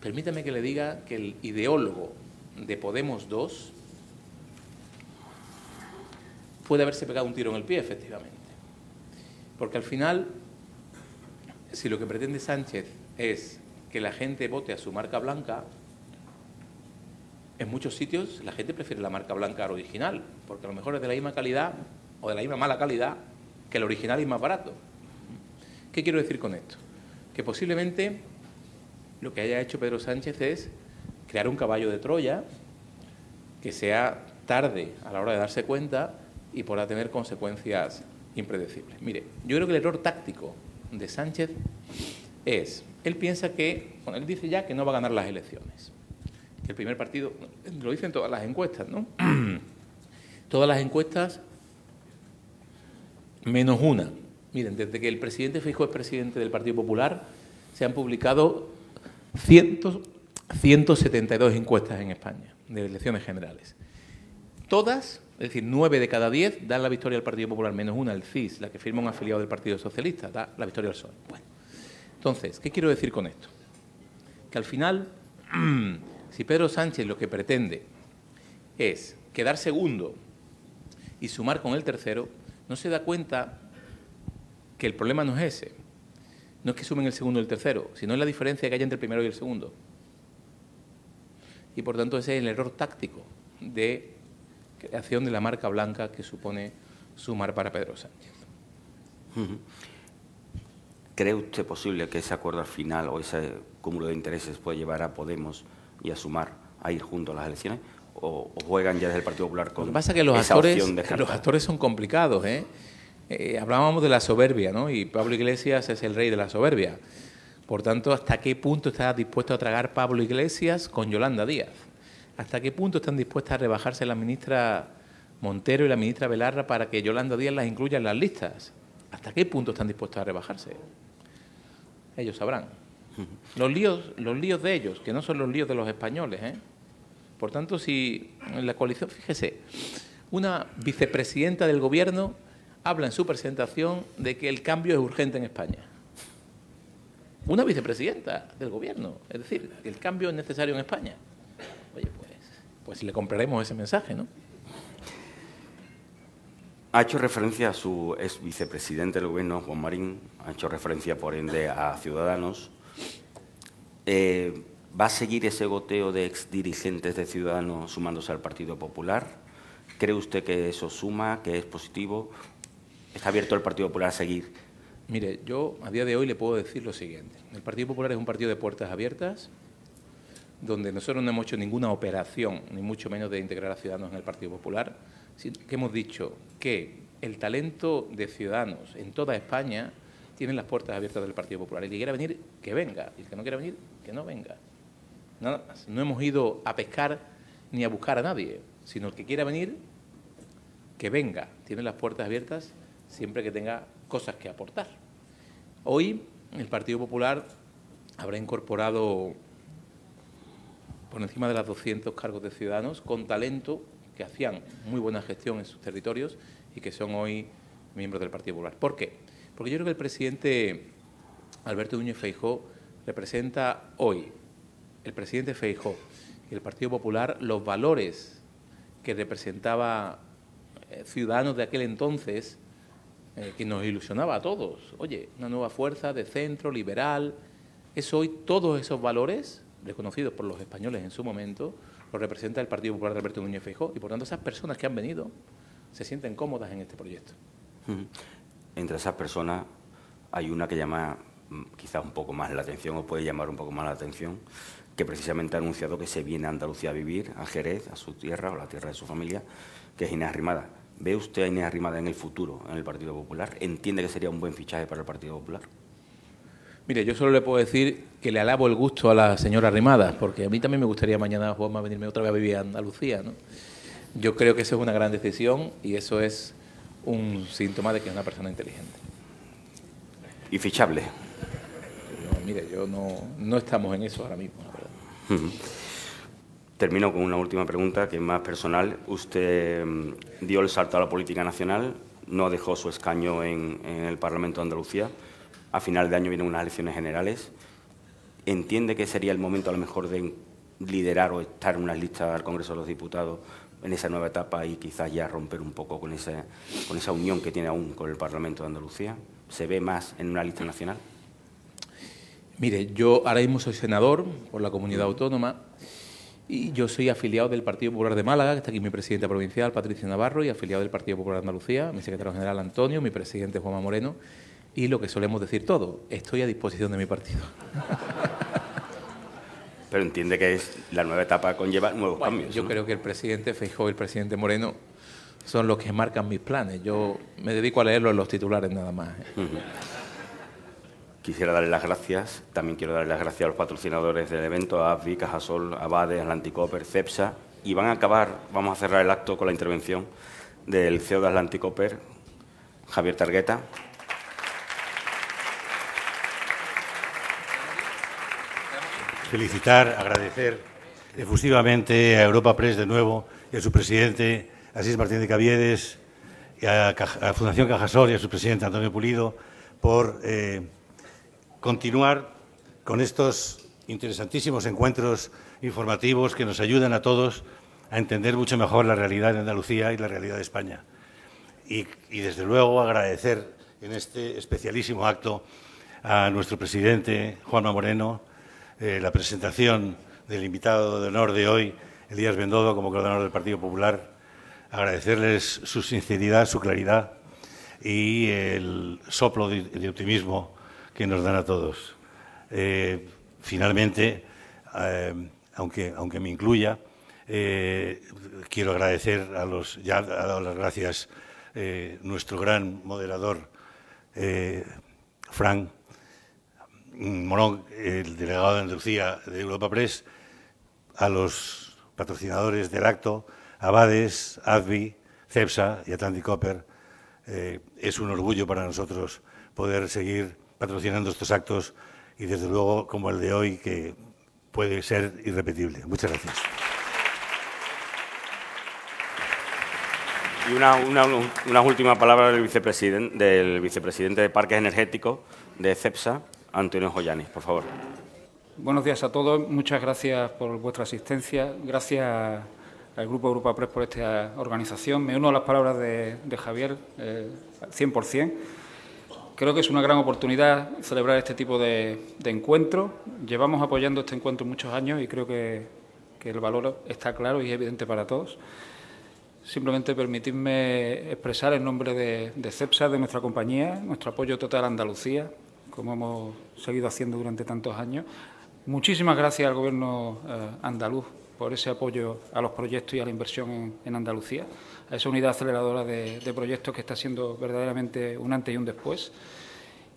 S5: permítame que le diga que el ideólogo de Podemos II puede haberse pegado un tiro en el pie, efectivamente. Porque al final, si lo que pretende Sánchez es que la gente vote a su marca blanca, en muchos sitios la gente prefiere la marca blanca al original, porque a lo mejor es de la misma calidad o de la misma mala calidad que el original y más barato. ¿Qué quiero decir con esto? Que posiblemente lo que haya hecho Pedro Sánchez es crear un caballo de Troya que sea tarde a la hora de darse cuenta y podrá tener consecuencias impredecibles. Mire, yo creo que el error táctico de Sánchez es, él piensa que, bueno, él dice ya que no va a ganar las elecciones, que el primer partido, lo dicen todas las encuestas, ¿no? todas las encuestas menos una. Miren, desde que el presidente Fijo es presidente del Partido Popular, se han publicado 172 encuestas en España de elecciones generales. Todas es decir, nueve de cada diez dan la victoria al Partido Popular, menos una, el CIS, la que firma un afiliado del Partido Socialista, da la victoria al PSOE. Bueno, entonces, ¿qué quiero decir con esto? Que al final, si Pedro Sánchez lo que pretende es quedar segundo y sumar con el tercero, no se da cuenta que el problema no es ese. No es que sumen el segundo y el tercero, sino es la diferencia que hay entre el primero y el segundo. Y por tanto ese es el error táctico de creación de la marca blanca que supone sumar para Pedro Sánchez.
S6: ¿Cree usted posible que ese acuerdo al final o ese cúmulo de intereses puede llevar a Podemos y a Sumar a ir juntos a las elecciones? ¿O, juegan ya desde el Partido Popular con
S5: Lo que pasa es que los actores, los actores son complicados. ¿eh? ¿Eh? hablábamos de la soberbia, ¿no? Y Pablo Iglesias es el rey de la soberbia. Por tanto, ¿hasta qué punto está dispuesto a tragar Pablo Iglesias con Yolanda Díaz? ¿Hasta qué punto están dispuestas a rebajarse la ministra Montero y la ministra Belarra para que Yolanda Díaz las incluya en las listas? ¿Hasta qué punto están dispuestos a rebajarse? Ellos sabrán. Los líos, los líos de ellos, que no son los líos de los españoles. ¿eh? Por tanto, si en la coalición, fíjese, una vicepresidenta del gobierno habla en su presentación de que el cambio es urgente en España. Una vicepresidenta del gobierno, es decir, el cambio es necesario en España. Oye, pues, pues le compraremos ese mensaje, ¿no?
S6: Ha hecho referencia a su ex vicepresidente del gobierno, Juan Marín, ha hecho referencia, por ende, a Ciudadanos. Eh, ¿Va a seguir ese goteo de ex dirigentes de Ciudadanos sumándose al Partido Popular? ¿Cree usted que eso suma, que es positivo? ¿Está abierto el Partido Popular a seguir?
S5: Mire, yo a día de hoy le puedo decir lo siguiente. El Partido Popular es un partido de puertas abiertas, donde nosotros no hemos hecho ninguna operación, ni mucho menos de integrar a Ciudadanos en el Partido Popular, sino que hemos dicho que el talento de Ciudadanos en toda España tiene las puertas abiertas del Partido Popular. El que quiera venir, que venga. Y el que no quiera venir, que no venga. Nada más. No hemos ido a pescar ni a buscar a nadie, sino el que quiera venir, que venga. Tiene las puertas abiertas siempre que tenga cosas que aportar. Hoy el Partido Popular habrá incorporado por encima de las 200 cargos de ciudadanos con talento que hacían muy buena gestión en sus territorios y que son hoy miembros del Partido Popular. ¿Por qué? Porque yo creo que el presidente Alberto Núñez Feijó representa hoy, el presidente Feijó y el Partido Popular, los valores que representaba eh, Ciudadanos de aquel entonces, eh, que nos ilusionaba a todos. Oye, una nueva fuerza de centro, liberal. Es hoy todos esos valores reconocidos por los españoles en su momento, lo representa el Partido Popular de Alberto Núñez Feijóo y por tanto esas personas que han venido se sienten cómodas en este proyecto.
S6: Entre esas personas hay una que llama mm, quizás un poco más la atención o puede llamar un poco más la atención, que precisamente ha anunciado que se viene a Andalucía a vivir, a Jerez, a su tierra o la tierra de su familia, que es Inés Arrimada. ¿Ve usted a Inés Arrimada en el futuro en el Partido Popular? ¿Entiende que sería un buen fichaje para el Partido Popular?
S5: Mire, yo solo le puedo decir que le alabo el gusto a la señora Rimadas, porque a mí también me gustaría mañana Juanma venirme otra vez a vivir a Andalucía. ¿no? Yo creo que eso es una gran decisión y eso es un síntoma de que es una persona inteligente.
S6: ¿Y fichable?
S5: mire, yo no, no estamos en eso ahora mismo, la verdad.
S6: Termino con una última pregunta que es más personal. Usted mm, dio el salto a la política nacional, no dejó su escaño en, en el Parlamento de Andalucía. A final de año vienen unas elecciones generales. ¿Entiende que sería el momento a lo mejor de liderar o estar en una lista al Congreso de los Diputados en esa nueva etapa y quizás ya romper un poco con, con esa unión que tiene aún con el Parlamento de Andalucía? ¿Se ve más en una lista nacional?
S5: Mire, yo ahora mismo soy senador por la comunidad autónoma y yo soy afiliado del Partido Popular de Málaga, que está aquí mi presidenta provincial, Patricia Navarro, y afiliado del Partido Popular de Andalucía, mi secretario general Antonio, mi presidente Juanma Moreno, y lo que solemos decir todo, estoy a disposición de mi partido.
S6: Pero entiende que es la nueva etapa conlleva nuevos cambios.
S5: Yo creo que el presidente Feijóo y el presidente Moreno son los que marcan mis planes. Yo me dedico a leerlos en los titulares nada más. ¿eh?
S6: Quisiera darle las gracias, también quiero darle las gracias a los patrocinadores del evento, a AFI, Cajasol, Abade, Atlanticoper, CEPSA, y van a acabar, vamos a cerrar el acto con la intervención del CEO de Atlanticoper, Javier Targueta.
S7: Felicitar, agradecer efusivamente a Europa Press de nuevo y a su presidente, Asís Martín de Caviedes, y a, la Fundación Cajasol y a su presidente Antonio Pulido por eh, continuar con estos interesantísimos encuentros informativos que nos ayudan a todos a entender mucho mejor la realidad de Andalucía y la realidad de España. Y, desde luego agradecer en este especialísimo acto a nuestro presidente Juanma Moreno eh, la presentación del invitado de honor de hoy, Elías Bendodo, como coordinador del Partido Popular. Agradecerles su sinceridad, su claridad y el soplo de optimismo que nos dan a todos. Eh, finalmente, eh, aunque, aunque me incluya, eh, quiero agradecer a los, ya ha dado las gracias nuestro gran moderador, Frank Morón, el delegado de Andalucía de Europa Press, a los patrocinadores del acto, Abades, ADVI, CEPSA y Atlantic Copper. es un orgullo para nosotros poder seguir patrocinando estos actos y desde luego como el de hoy que puede ser irrepetible. Muchas gracias.
S6: Y una, una, última palabra del vicepresidente, del vicepresidente de Parques Energéticos de CEPSA, Antonio Joyanis, por favor.
S8: Buenos días a todos. Muchas gracias por vuestra asistencia. Gracias al Grupo Europa Press por esta organización. Me uno a las palabras de, Javier, eh, 100%. Creo que es una gran oportunidad celebrar este tipo de, encuentros. Llevamos apoyando este encuentro muchos años y creo que, el valor está claro y es evidente para todos. Simplemente permitidme expresar en nombre de, CEPSA, de nuestra compañía, nuestro apoyo total a Andalucía, como hemos seguido haciendo durante tantos años. Muchísimas gracias al Gobierno eh, andaluz por ese apoyo a los proyectos y a la inversión en, Andalucía, a esa unidad aceleradora de, proyectos que está siendo verdaderamente un antes y un después.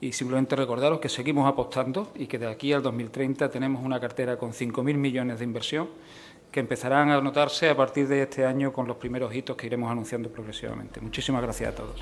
S8: Y simplemente recordaros que seguimos apostando y que de aquí al 2030 tenemos una cartera con 5.000 millones de inversión que empezarán a notarse a partir de este año con los primeros hitos que iremos anunciando progresivamente. Muchísimas gracias a todos.